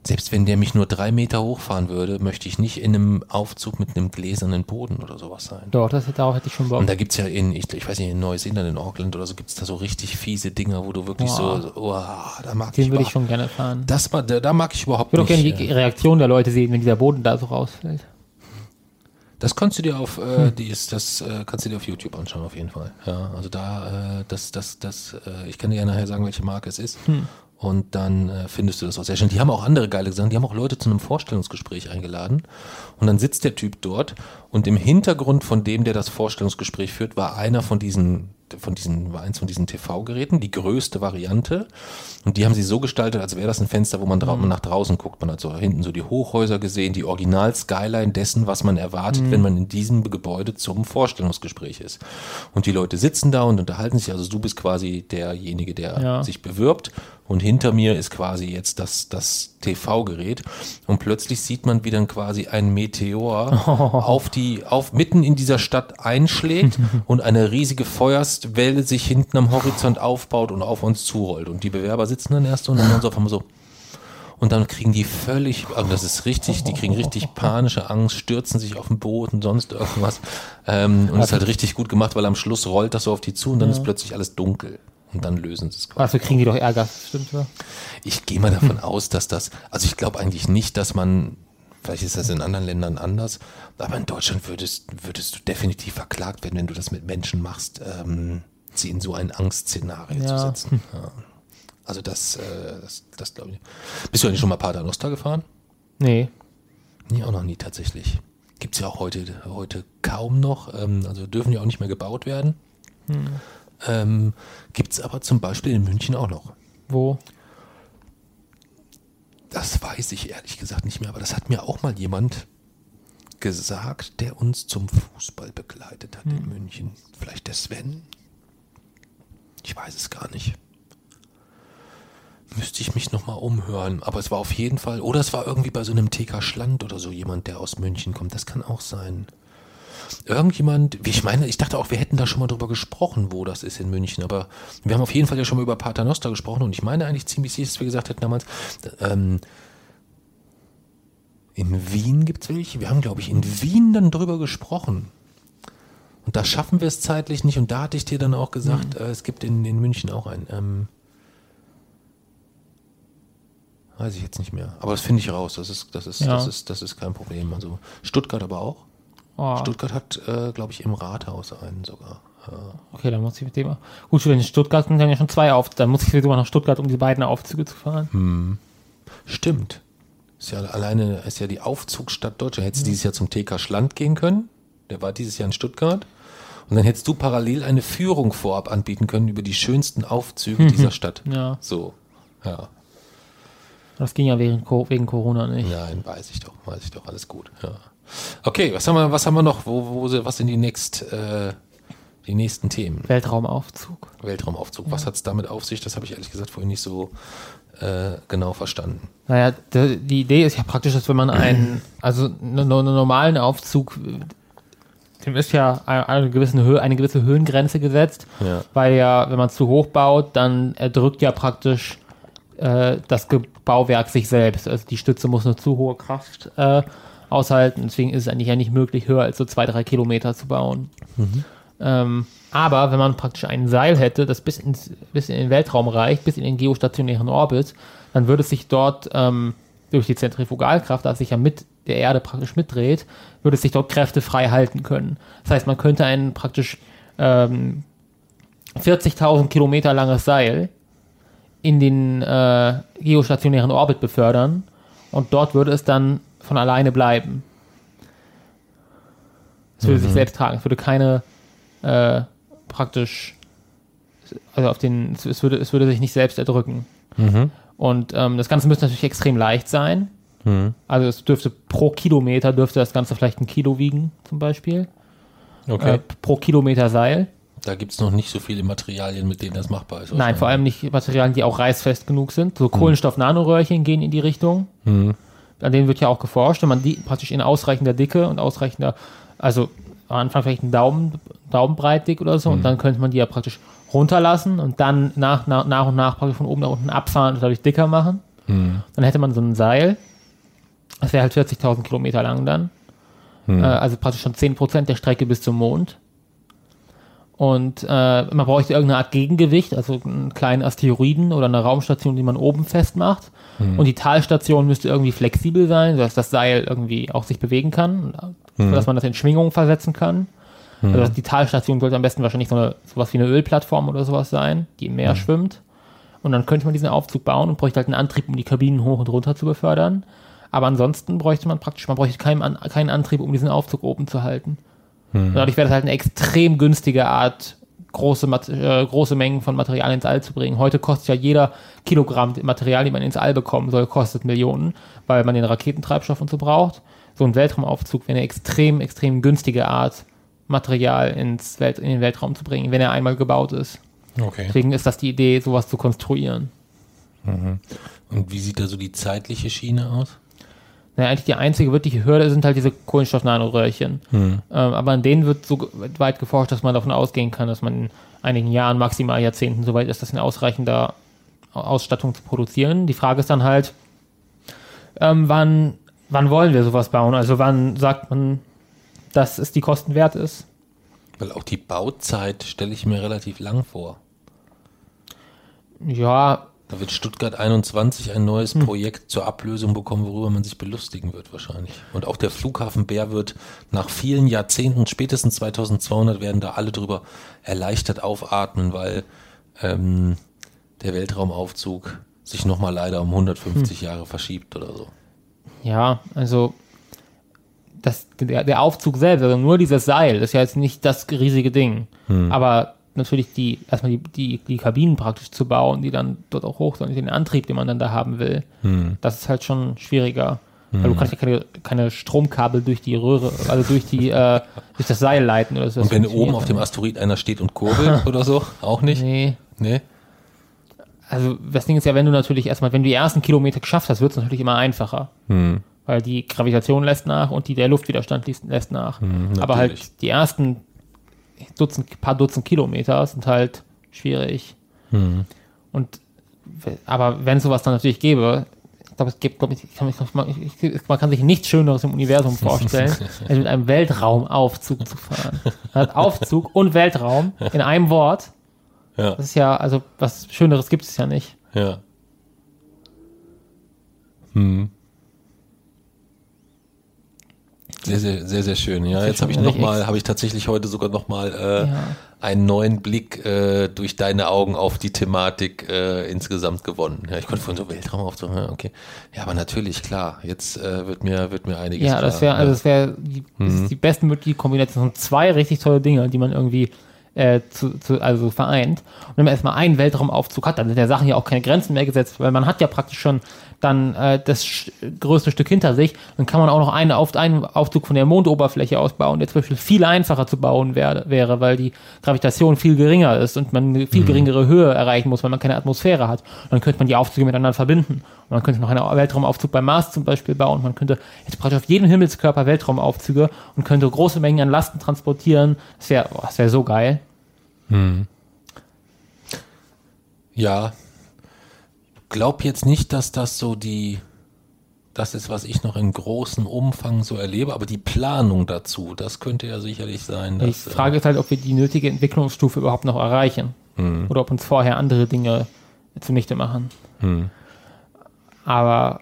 Selbst wenn der mich nur drei Meter hochfahren würde, möchte ich nicht in einem Aufzug mit einem gläsernen Boden oder sowas sein. Doch, das, darauf hätte ich schon Bock. Und da gibt's ja in, ich, ich weiß nicht, in Neuseeland, in Auckland oder so, gibt's da so richtig fiese Dinger, wo du wirklich so, so oh, da mag Den ich würde ich schon gerne fahren. Das da, da mag ich überhaupt Ich würde auch nicht. gerne die äh, Reaktion der Leute sehen, wenn dieser Boden da so rausfällt. Das kannst du dir auf, Hm. äh, die ist, das äh, kannst du dir auf YouTube anschauen auf jeden Fall. Ja, also da, äh, das, das, das, äh, ich kann dir ja nachher sagen, welche Marke es ist. Hm. Und dann äh, findest du das auch sehr schön. Die haben auch andere geile Sachen. Die haben auch Leute zu einem Vorstellungsgespräch eingeladen. Und dann sitzt der Typ dort und im Hintergrund von dem, der das Vorstellungsgespräch führt, war einer von diesen von diesen, war eins von diesen TV-Geräten, die größte Variante. Und die haben sie so gestaltet, als wäre das ein Fenster, wo man drau nach draußen guckt. Man hat so hinten so die Hochhäuser gesehen, die Original-Skyline dessen, was man erwartet, wenn man in diesem Gebäude zum Vorstellungsgespräch ist. Und die Leute sitzen da und unterhalten sich. Also du bist quasi derjenige, der Ja. sich bewirbt. Und hinter mir ist quasi jetzt das, das TV-Gerät. Und plötzlich sieht man, wie dann quasi ein Meteor auf die, auf mitten in dieser Stadt einschlägt und eine riesige Feuerswelle sich hinten am Horizont aufbaut und auf uns zurollt. Und die Bewerber sitzen dann erst so und dann sie auf einmal so. Und dann kriegen die völlig, also das ist richtig, die kriegen richtig panische Angst, stürzen sich auf den Boden, sonst irgendwas. Ähm, und das ist halt richtig gut gemacht, weil am Schluss rollt das so auf die zu und dann ist plötzlich alles dunkel. Und dann lösen sie es quasi. Dafür kriegen die doch Ärger, stimmt ja? Ich gehe mal davon aus, dass das, also ich glaube eigentlich nicht, dass man, vielleicht ist das in anderen Ländern anders, aber in Deutschland würdest, würdest du definitiv verklagt werden, wenn du das mit Menschen machst, ähm, sie in so ein Angstszenario zu Ja. setzen. Ja. Also das, äh, das, das glaube ich. Bist du eigentlich schon mal Paternoster gefahren? Nee. Nee, auch noch nie tatsächlich. Gibt es ja auch heute, heute kaum noch. Ähm, also dürfen ja auch nicht mehr gebaut werden. Ähm, Gibt es aber zum Beispiel in München auch noch. Wo? Das weiß ich ehrlich gesagt nicht mehr, aber das hat mir auch mal jemand gesagt, der uns zum Fußball begleitet hat in München. Vielleicht der Sven? Ich weiß es gar nicht. Müsste ich mich nochmal umhören. Aber es war auf jeden Fall, oder es war irgendwie bei so einem TK Schland oder so jemand, der aus München kommt. Das kann auch sein. Irgendjemand, wie ich meine, ich dachte auch, wir hätten da schon mal drüber gesprochen, wo das ist in München, aber wir haben auf jeden Fall ja schon mal über Paternoster gesprochen und ich meine eigentlich ziemlich sicher, dass wir gesagt hätten damals, ähm, in Wien gibt es welche. Wir haben, glaube ich, in Wien dann drüber gesprochen. Und da schaffen wir es zeitlich nicht. Und da hatte ich dir dann auch gesagt, äh, es gibt in, in München auch einen. Ähm, weiß ich jetzt nicht mehr. Aber das finde ich raus. Das ist, das ist, Ja. das ist, das ist kein Problem. Also Stuttgart aber auch. Oh, Stuttgart hat, äh, glaube ich, im Rathaus einen sogar. okay, dann muss ich mit dem. Gut, wenn in Stuttgart sind dann ja schon zwei auf. Dann muss ich sogar nach Stuttgart, um die beiden Aufzüge zu fahren. Stimmt. Ist ja alleine, ist ja die Aufzugsstadt Deutschland. Hättest du dieses Jahr zum TK Schland gehen können. Der war dieses Jahr in Stuttgart. Und dann hättest du parallel eine Führung vorab anbieten können über die schönsten Aufzüge dieser Stadt. Ja. So. Ja. Das ging ja wegen, wegen Corona nicht. Nein, weiß ich doch, weiß ich doch, alles gut. Ja. Okay, was haben wir, was haben wir noch? Wo, wo, was sind die, next, äh, die nächsten Themen? Weltraumaufzug. Weltraumaufzug. Was hat es damit auf sich? Das habe ich ehrlich gesagt vorhin nicht so äh, genau verstanden. Naja, die, die Idee ist ja praktisch, dass wenn man einen, also einen, normalen Aufzug, dem ist ja eine, gewisse Höhe, eine gewisse Höhengrenze gesetzt, Ja. weil ja, wenn man zu hoch baut, dann erdrückt ja praktisch äh, das Bauwerk sich selbst. Also die Stütze muss eine zu hohe Kraft äh, aushalten, deswegen ist es eigentlich ja nicht möglich, höher als so zwei, drei Kilometer zu bauen. Ähm, aber wenn man praktisch ein Seil hätte, das bis, ins, bis in den Weltraum reicht, bis in den geostationären Orbit, dann würde es sich dort ähm, durch die Zentrifugalkraft, das sich ja mit der Erde praktisch mitdreht, würde es sich dort kräftefrei halten können. Das heißt, man könnte ein praktisch ähm, 40.000 Kilometer langes Seil in den äh, geostationären Orbit befördern und dort würde es dann von alleine bleiben. Es würde sich selbst tragen. Es würde keine äh, praktisch, also auf den, es- würde, es würde sich nicht selbst erdrücken. Und ähm, das Ganze müsste natürlich extrem leicht sein. Also es dürfte pro Kilometer dürfte das Ganze vielleicht ein Kilo wiegen, zum Beispiel. Okay. Äh, pro Kilometer Seil. da gibt es noch nicht so viele Materialien, mit denen das machbar ist. Nein, vor allem nicht Materialien, die auch reißfest genug sind. So Kohlenstoff-Nanoröhrchen gehen in die Richtung. An denen wird ja auch geforscht. Wenn man die praktisch in ausreichender Dicke und ausreichender, also am Anfang vielleicht ein Daumen, Daumenbreit dick oder so, und dann könnte man die ja praktisch runterlassen und dann nach, nach, nach und nach praktisch von oben nach unten abfahren und dadurch dicker machen. Dann hätte man so ein Seil. Das wäre halt 40.000 Kilometer lang dann. Äh, also praktisch schon 10% der Strecke bis zum Mond. Und äh, man bräuchte irgendeine Art Gegengewicht, also einen kleinen Asteroiden oder eine Raumstation, die man oben festmacht. Und die Talstation müsste irgendwie flexibel sein, sodass das Seil irgendwie auch sich bewegen kann, sodass man das in Schwingungen versetzen kann. Also die Talstation sollte am besten wahrscheinlich so eine, sowas wie eine Ölplattform oder sowas sein, die im Meer schwimmt. Und dann könnte man diesen Aufzug bauen und bräuchte halt einen Antrieb, um die Kabinen hoch und runter zu befördern. Aber ansonsten bräuchte man praktisch, man bräuchte keinen, keinen Antrieb, um diesen Aufzug oben zu halten. Und dadurch wäre das halt eine extrem günstige Art, große, äh, große Mengen von Material ins All zu bringen. Heute kostet ja jeder Kilogramm Material, die man ins All bekommen soll, kostet Millionen, weil man den Raketentreibstoff und so braucht. So ein Weltraumaufzug wäre eine extrem, extrem günstige Art, Material ins Welt, in den Weltraum zu bringen, wenn er einmal gebaut ist. Okay. Deswegen ist das die Idee, sowas zu konstruieren. Mhm. Und wie sieht da so die zeitliche Schiene aus? Na, eigentlich die einzige wirkliche Hürde sind halt diese Kohlenstoffnanoröhrchen. Hm. Ähm, aber an denen wird so weit geforscht, dass man davon ausgehen kann, dass man in einigen Jahren, maximal Jahrzehnten so weit ist, das in ausreichender Ausstattung zu produzieren. Die Frage ist dann halt, ähm, wann, wann wollen wir sowas bauen? Also wann sagt man, dass es die Kosten wert ist? Weil auch die Bauzeit stelle ich mir relativ lang vor. Ja, Da wird Stuttgart 21 ein neues Hm. Projekt zur Ablösung bekommen, worüber man sich belustigen wird wahrscheinlich. Und auch der Flughafen Bär wird nach vielen Jahrzehnten, spätestens 2200, werden da alle drüber erleichtert aufatmen, weil ähm, der Weltraumaufzug sich nochmal leider um 150 Jahre verschiebt oder so. Ja, also das, der, der Aufzug selbst, also nur dieses Seil, ist ja jetzt nicht das riesige Ding. Aber natürlich die, erstmal die, die, die Kabinen praktisch zu bauen, die dann dort auch hoch sind, den Antrieb, den man dann da haben will, das ist halt schon schwieriger. Weil du kannst ja keine, keine Stromkabel durch die Röhre, also durch die, äh, durch das Seil leiten oder so. Und wenn oben auf dem Asteroid einer steht und kurbelt oder so, auch nicht? Nee. Nee? Also das Ding ist ja, wenn du natürlich erstmal, wenn du die ersten Kilometer geschafft hast, wird es natürlich immer einfacher. Hm. Weil die Gravitation lässt nach und die, der Luftwiderstand lässt, nach. Aber Hm, natürlich. halt die ersten Dutzend, paar Dutzend Kilometer sind halt schwierig. Hm. Und aber wenn es sowas dann natürlich gäbe, ich glaube, es gibt, glaub ich, kann, ich, ich, man kann sich nichts Schöneres im Universum vorstellen, als mit einem Weltraumaufzug zu fahren. Man hat Aufzug und Weltraum in einem Wort. Ja, Das ist ja, also was Schöneres gibt es ja nicht. ja. Hm. Sehr, sehr, sehr, sehr schön. Ja, jetzt habe ich richtig noch mal, ex- habe ich tatsächlich heute sogar noch mal äh, Ja. einen neuen Blick äh, durch deine Augen auf die Thematik äh, insgesamt gewonnen. Ja, ich konnte vorhin so Weltraum auf so, ja, okay. Ja, aber natürlich, klar. Jetzt äh, wird mir, wird mir einiges Ja, das wäre also das wäre die, ist die bestmögliche Kombination. Zwei richtig tolle Dinge, die man irgendwie äh, zu, zu, also vereint. Und wenn man erstmal einen Weltraumaufzug hat, dann sind der Sachen ja auch keine Grenzen mehr gesetzt, weil man hat ja praktisch schon dann äh, das größte Stück hinter sich. Dann kann man auch noch eine auf, einen Aufzug von der Mondoberfläche ausbauen, der zum Beispiel viel einfacher zu bauen wär, wäre, weil die Gravitation viel geringer ist und man eine viel geringere Höhe erreichen muss, weil man keine Atmosphäre hat. Und dann könnte man die Aufzüge miteinander verbinden. Und man könnte noch einen Weltraumaufzug beim Mars zum Beispiel bauen. Man könnte jetzt praktisch auf jedem Himmelskörper Weltraumaufzüge und könnte große Mengen an Lasten transportieren. Das wäre das wär so geil. Ja. Glaub jetzt nicht, dass das so die, das ist, was ich noch in großem Umfang so erlebe, aber die Planung dazu, das könnte ja sicherlich sein, Die dass, äh, Frage ist halt, ob wir die nötige Entwicklungsstufe überhaupt noch erreichen. Oder ob uns vorher andere Dinge zunichte machen. Aber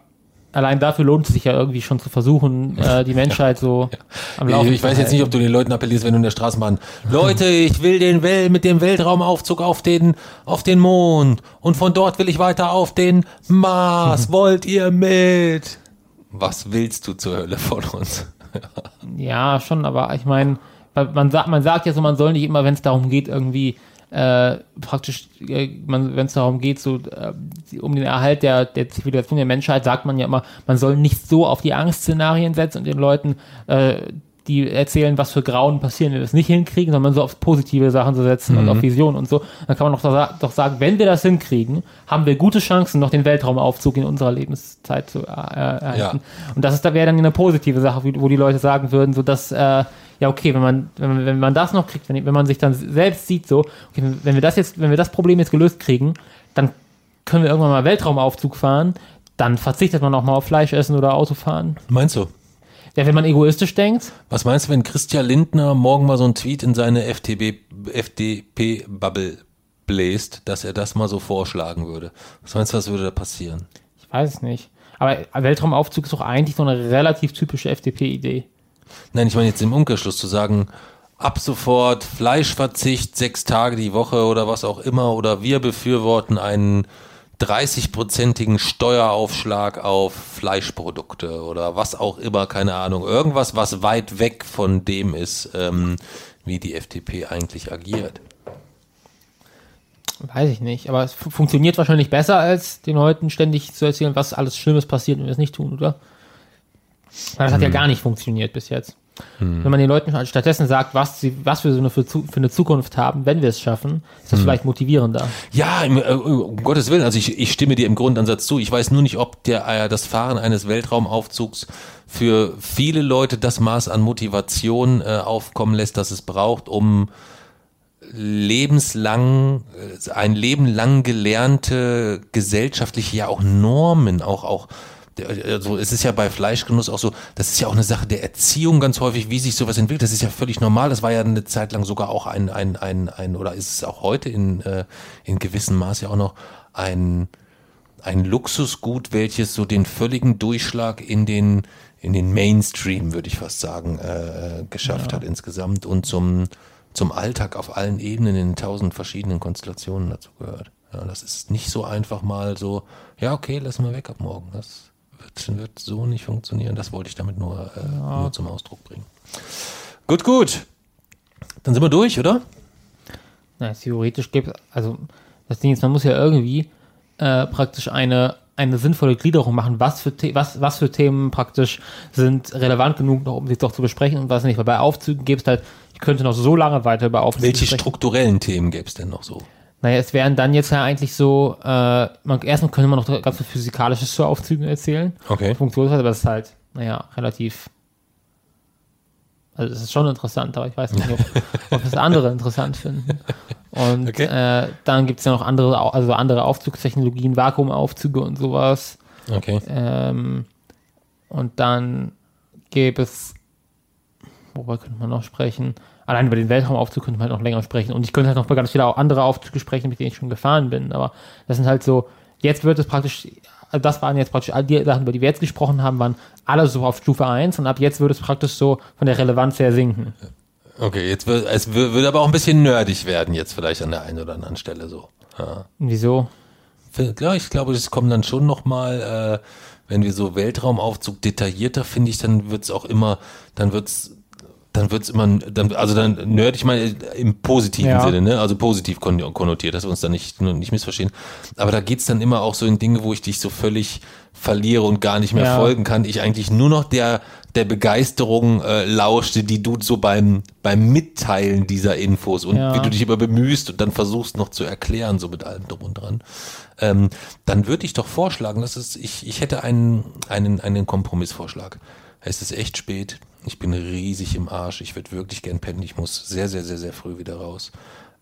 allein dafür lohnt es sich ja irgendwie schon zu versuchen, äh, die Menschheit so am Ich, Laufen ich zu weiß jetzt nicht, ob du den Leuten appellierst, wenn du in der Straßenbahn, Leute, ich will den Well mit dem Weltraumaufzug auf den, auf den Mond und von dort will ich weiter auf den Mars. Wollt ihr mit? Was willst du zur Hölle von uns? Ja, schon, aber ich meine, man sagt, man sagt ja so, man soll nicht immer, wenn es darum geht, irgendwie äh, praktisch, äh, wenn es darum geht, so äh, um den Erhalt der, der Zivilisation der Menschheit, sagt man ja immer, man soll nicht so auf die Angstszenarien setzen und den Leuten äh, die erzählen, was für Grauen passieren, wenn wir es nicht hinkriegen, sondern so auf positive Sachen zu setzen und auf Visionen und so. Dann kann man doch, doch sagen, wenn wir das hinkriegen, haben wir gute Chancen, noch den Weltraumaufzug in unserer Lebenszeit zu äh, erhalten. Ja. Und das ist, da wäre dann eine positive Sache, wo die Leute sagen würden, so dass, äh, ja, okay, wenn man, wenn man, wenn man das noch kriegt, wenn, wenn man sich dann selbst sieht, so, okay, wenn wir das jetzt, wenn wir das Problem jetzt gelöst kriegen, dann können wir irgendwann mal Weltraumaufzug fahren, dann verzichtet man auch mal auf Fleisch essen oder Autofahren. Meinst du? Ja, wenn man egoistisch denkt, Was meinst du, wenn Christian Lindner morgen mal so einen Tweet in seine FDP, FDP-Bubble bläst, dass er das mal so vorschlagen würde? Was meinst du, was würde da passieren? ich weiß es nicht. Aber Weltraumaufzug ist doch eigentlich so eine relativ typische FDP-Idee. Nein, ich meine jetzt im Umkehrschluss zu sagen, ab sofort Fleischverzicht, sechs Tage die Woche oder was auch immer, oder wir befürworten einen 30-prozentigen Steueraufschlag auf Fleischprodukte oder was auch immer, keine Ahnung. Irgendwas, was weit weg von dem ist, ähm, wie die FDP eigentlich agiert. Weiß ich nicht, aber es fu- funktioniert wahrscheinlich besser, als den Leuten ständig zu erzählen, was alles Schlimmes passiert, wenn wir es nicht tun, oder? Weil das hat ja gar nicht funktioniert bis jetzt. Wenn man den Leuten stattdessen sagt, was, sie, was wir so eine für, für eine Zukunft haben, wenn wir es schaffen, ist das vielleicht motivierender. Ja, im, äh, um Gottes Willen, also ich, ich stimme dir im Grundansatz zu. Ich weiß nur nicht, ob der, äh, das Fahren eines Weltraumaufzugs für viele Leute das Maß an Motivation äh, aufkommen lässt, das es braucht, um lebenslang, äh, ein Leben lang gelernte gesellschaftliche, ja auch Normen, auch, auch, also es ist ja bei Fleischgenuss auch so, das ist ja auch eine Sache der Erziehung ganz häufig, wie sich sowas entwickelt. Das ist ja völlig normal. Das war ja eine Zeit lang sogar auch ein, ein, ein, ein oder ist es auch heute in, äh, in gewissem Maß ja auch noch ein, ein Luxusgut, welches so den völligen Durchschlag in den, in den Mainstream, würde ich fast sagen, äh, geschafft hat insgesamt und zum, zum Alltag auf allen Ebenen in tausend verschiedenen Konstellationen dazu gehört. Ja, das ist nicht so einfach mal so, ja, okay, lassen wir weg ab morgen. Das wird, wird so nicht funktionieren. Das wollte ich damit nur, äh, nur zum Ausdruck bringen. Gut, gut. Dann sind wir durch, oder? Na, theoretisch gibt also das Ding ist, man muss ja irgendwie äh, praktisch eine, eine sinnvolle Gliederung machen, was für, was, was für Themen praktisch sind relevant genug, noch, um sich doch zu besprechen und was nicht. Weil bei Aufzügen gibt es halt, ich könnte noch so lange weiter über Aufzüge Welche sprechen. strukturellen Themen gäbe es denn noch so? Naja, es wären dann jetzt ja eigentlich so, äh, man, erstmal könnte man noch ganz viel Physikalisches zu Aufzügen erzählen. Okay. Funktionsweise, aber das ist halt, naja, relativ. Also es ist schon interessant, aber ich weiß nicht, ob, ob das andere interessant finden. Und Okay. äh, dann gibt es ja noch andere, also andere Aufzugstechnologien, Vakuumaufzüge und sowas. Okay. Ähm, und dann gäbe es, worüber könnte man noch sprechen? Allein über den Weltraumaufzug könnte man halt noch länger sprechen. Und ich könnte halt noch ganz viele andere Aufzüge sprechen, mit denen ich schon gefahren bin. Aber das sind halt so, jetzt wird es praktisch, also das waren jetzt praktisch all die Sachen, über die wir jetzt gesprochen haben, waren alle so auf Stufe 1 und ab jetzt würde es praktisch so von der Relevanz her sinken. Okay, jetzt wird es würde aber auch ein bisschen nerdig werden jetzt vielleicht an der einen oder anderen Stelle so. Ja. Wieso? Ich glaube, es kommt dann schon noch mal, äh, wenn wir so Weltraumaufzug detaillierter, finde ich, dann wird's auch immer, dann wird's dann wird's immer, dann, also dann nerdig mal im positiven Ja. Sinne, ne? Also positiv kon konnotiert, dass wir uns da nicht, nicht missverstehen. Aber da geht's dann immer auch so in Dinge, wo ich dich so völlig verliere und gar nicht mehr Ja. folgen kann. Ich eigentlich nur noch der, der Begeisterung äh, lauschte, die du so beim, beim Mitteilen dieser Infos und Ja. wie du dich immer bemühst und dann versuchst noch zu erklären, so mit allem drum und dran. Ähm, dann würde ich doch vorschlagen, dass es, ich, ich hätte einen, einen, einen Kompromissvorschlag. Es ist echt spät. Ich bin riesig im Arsch. Ich würde wirklich gern pennen. Ich muss sehr, sehr, sehr, sehr früh wieder raus.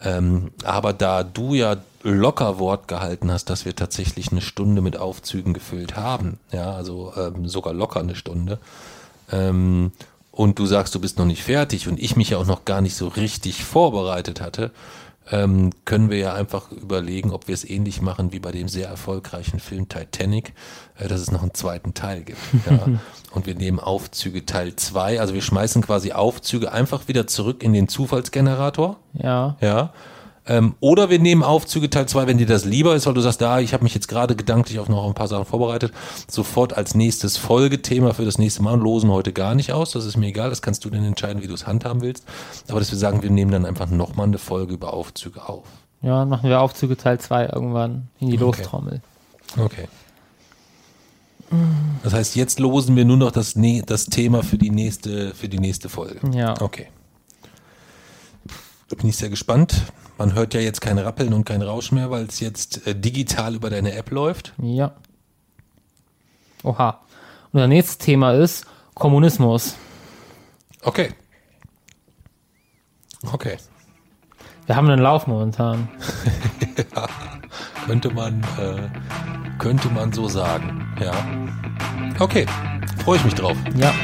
Ähm, aber da du ja locker Wort gehalten hast, dass wir tatsächlich eine Stunde mit Aufzügen gefüllt haben, ja, also ähm, sogar locker eine Stunde, ähm, und du sagst, du bist noch nicht fertig und ich mich ja auch noch gar nicht so richtig vorbereitet hatte, ähm, können wir ja einfach überlegen, ob wir es ähnlich machen wie bei dem sehr erfolgreichen Film Titanic, äh, dass es noch einen zweiten Teil gibt. Ja. und wir nehmen Aufzüge Teil 2, also wir schmeißen quasi Aufzüge einfach wieder zurück in den Zufallsgenerator. Ja. Ja. Ähm, oder wir nehmen Aufzüge Teil 2, wenn dir das lieber ist, weil du sagst, da, ich habe mich jetzt gerade gedanklich auf noch ein paar Sachen vorbereitet, sofort als nächstes Folgethema für das nächste Mal und losen heute gar nicht aus. Das ist mir egal, das kannst du dann entscheiden, wie du es handhaben willst. Aber dass wir sagen, wir nehmen dann einfach nochmal eine Folge über Aufzüge auf. Ja, dann machen wir Aufzüge Teil 2 irgendwann in die Lostrommel. Okay. Das heißt, jetzt losen wir nur noch das, das Thema für die nächste, für die nächste Folge. Ja. Okay. Da bin ich sehr gespannt. Man hört ja jetzt kein Rappeln und kein Rauschen mehr, weil es jetzt äh, digital über deine App läuft. Ja. Oha. Und das nächste Thema ist Kommunismus. Okay. Okay. Wir haben einen Lauf momentan. Könnte man, äh, könnte man so sagen. Ja. Okay. Freue ich mich drauf. Ja.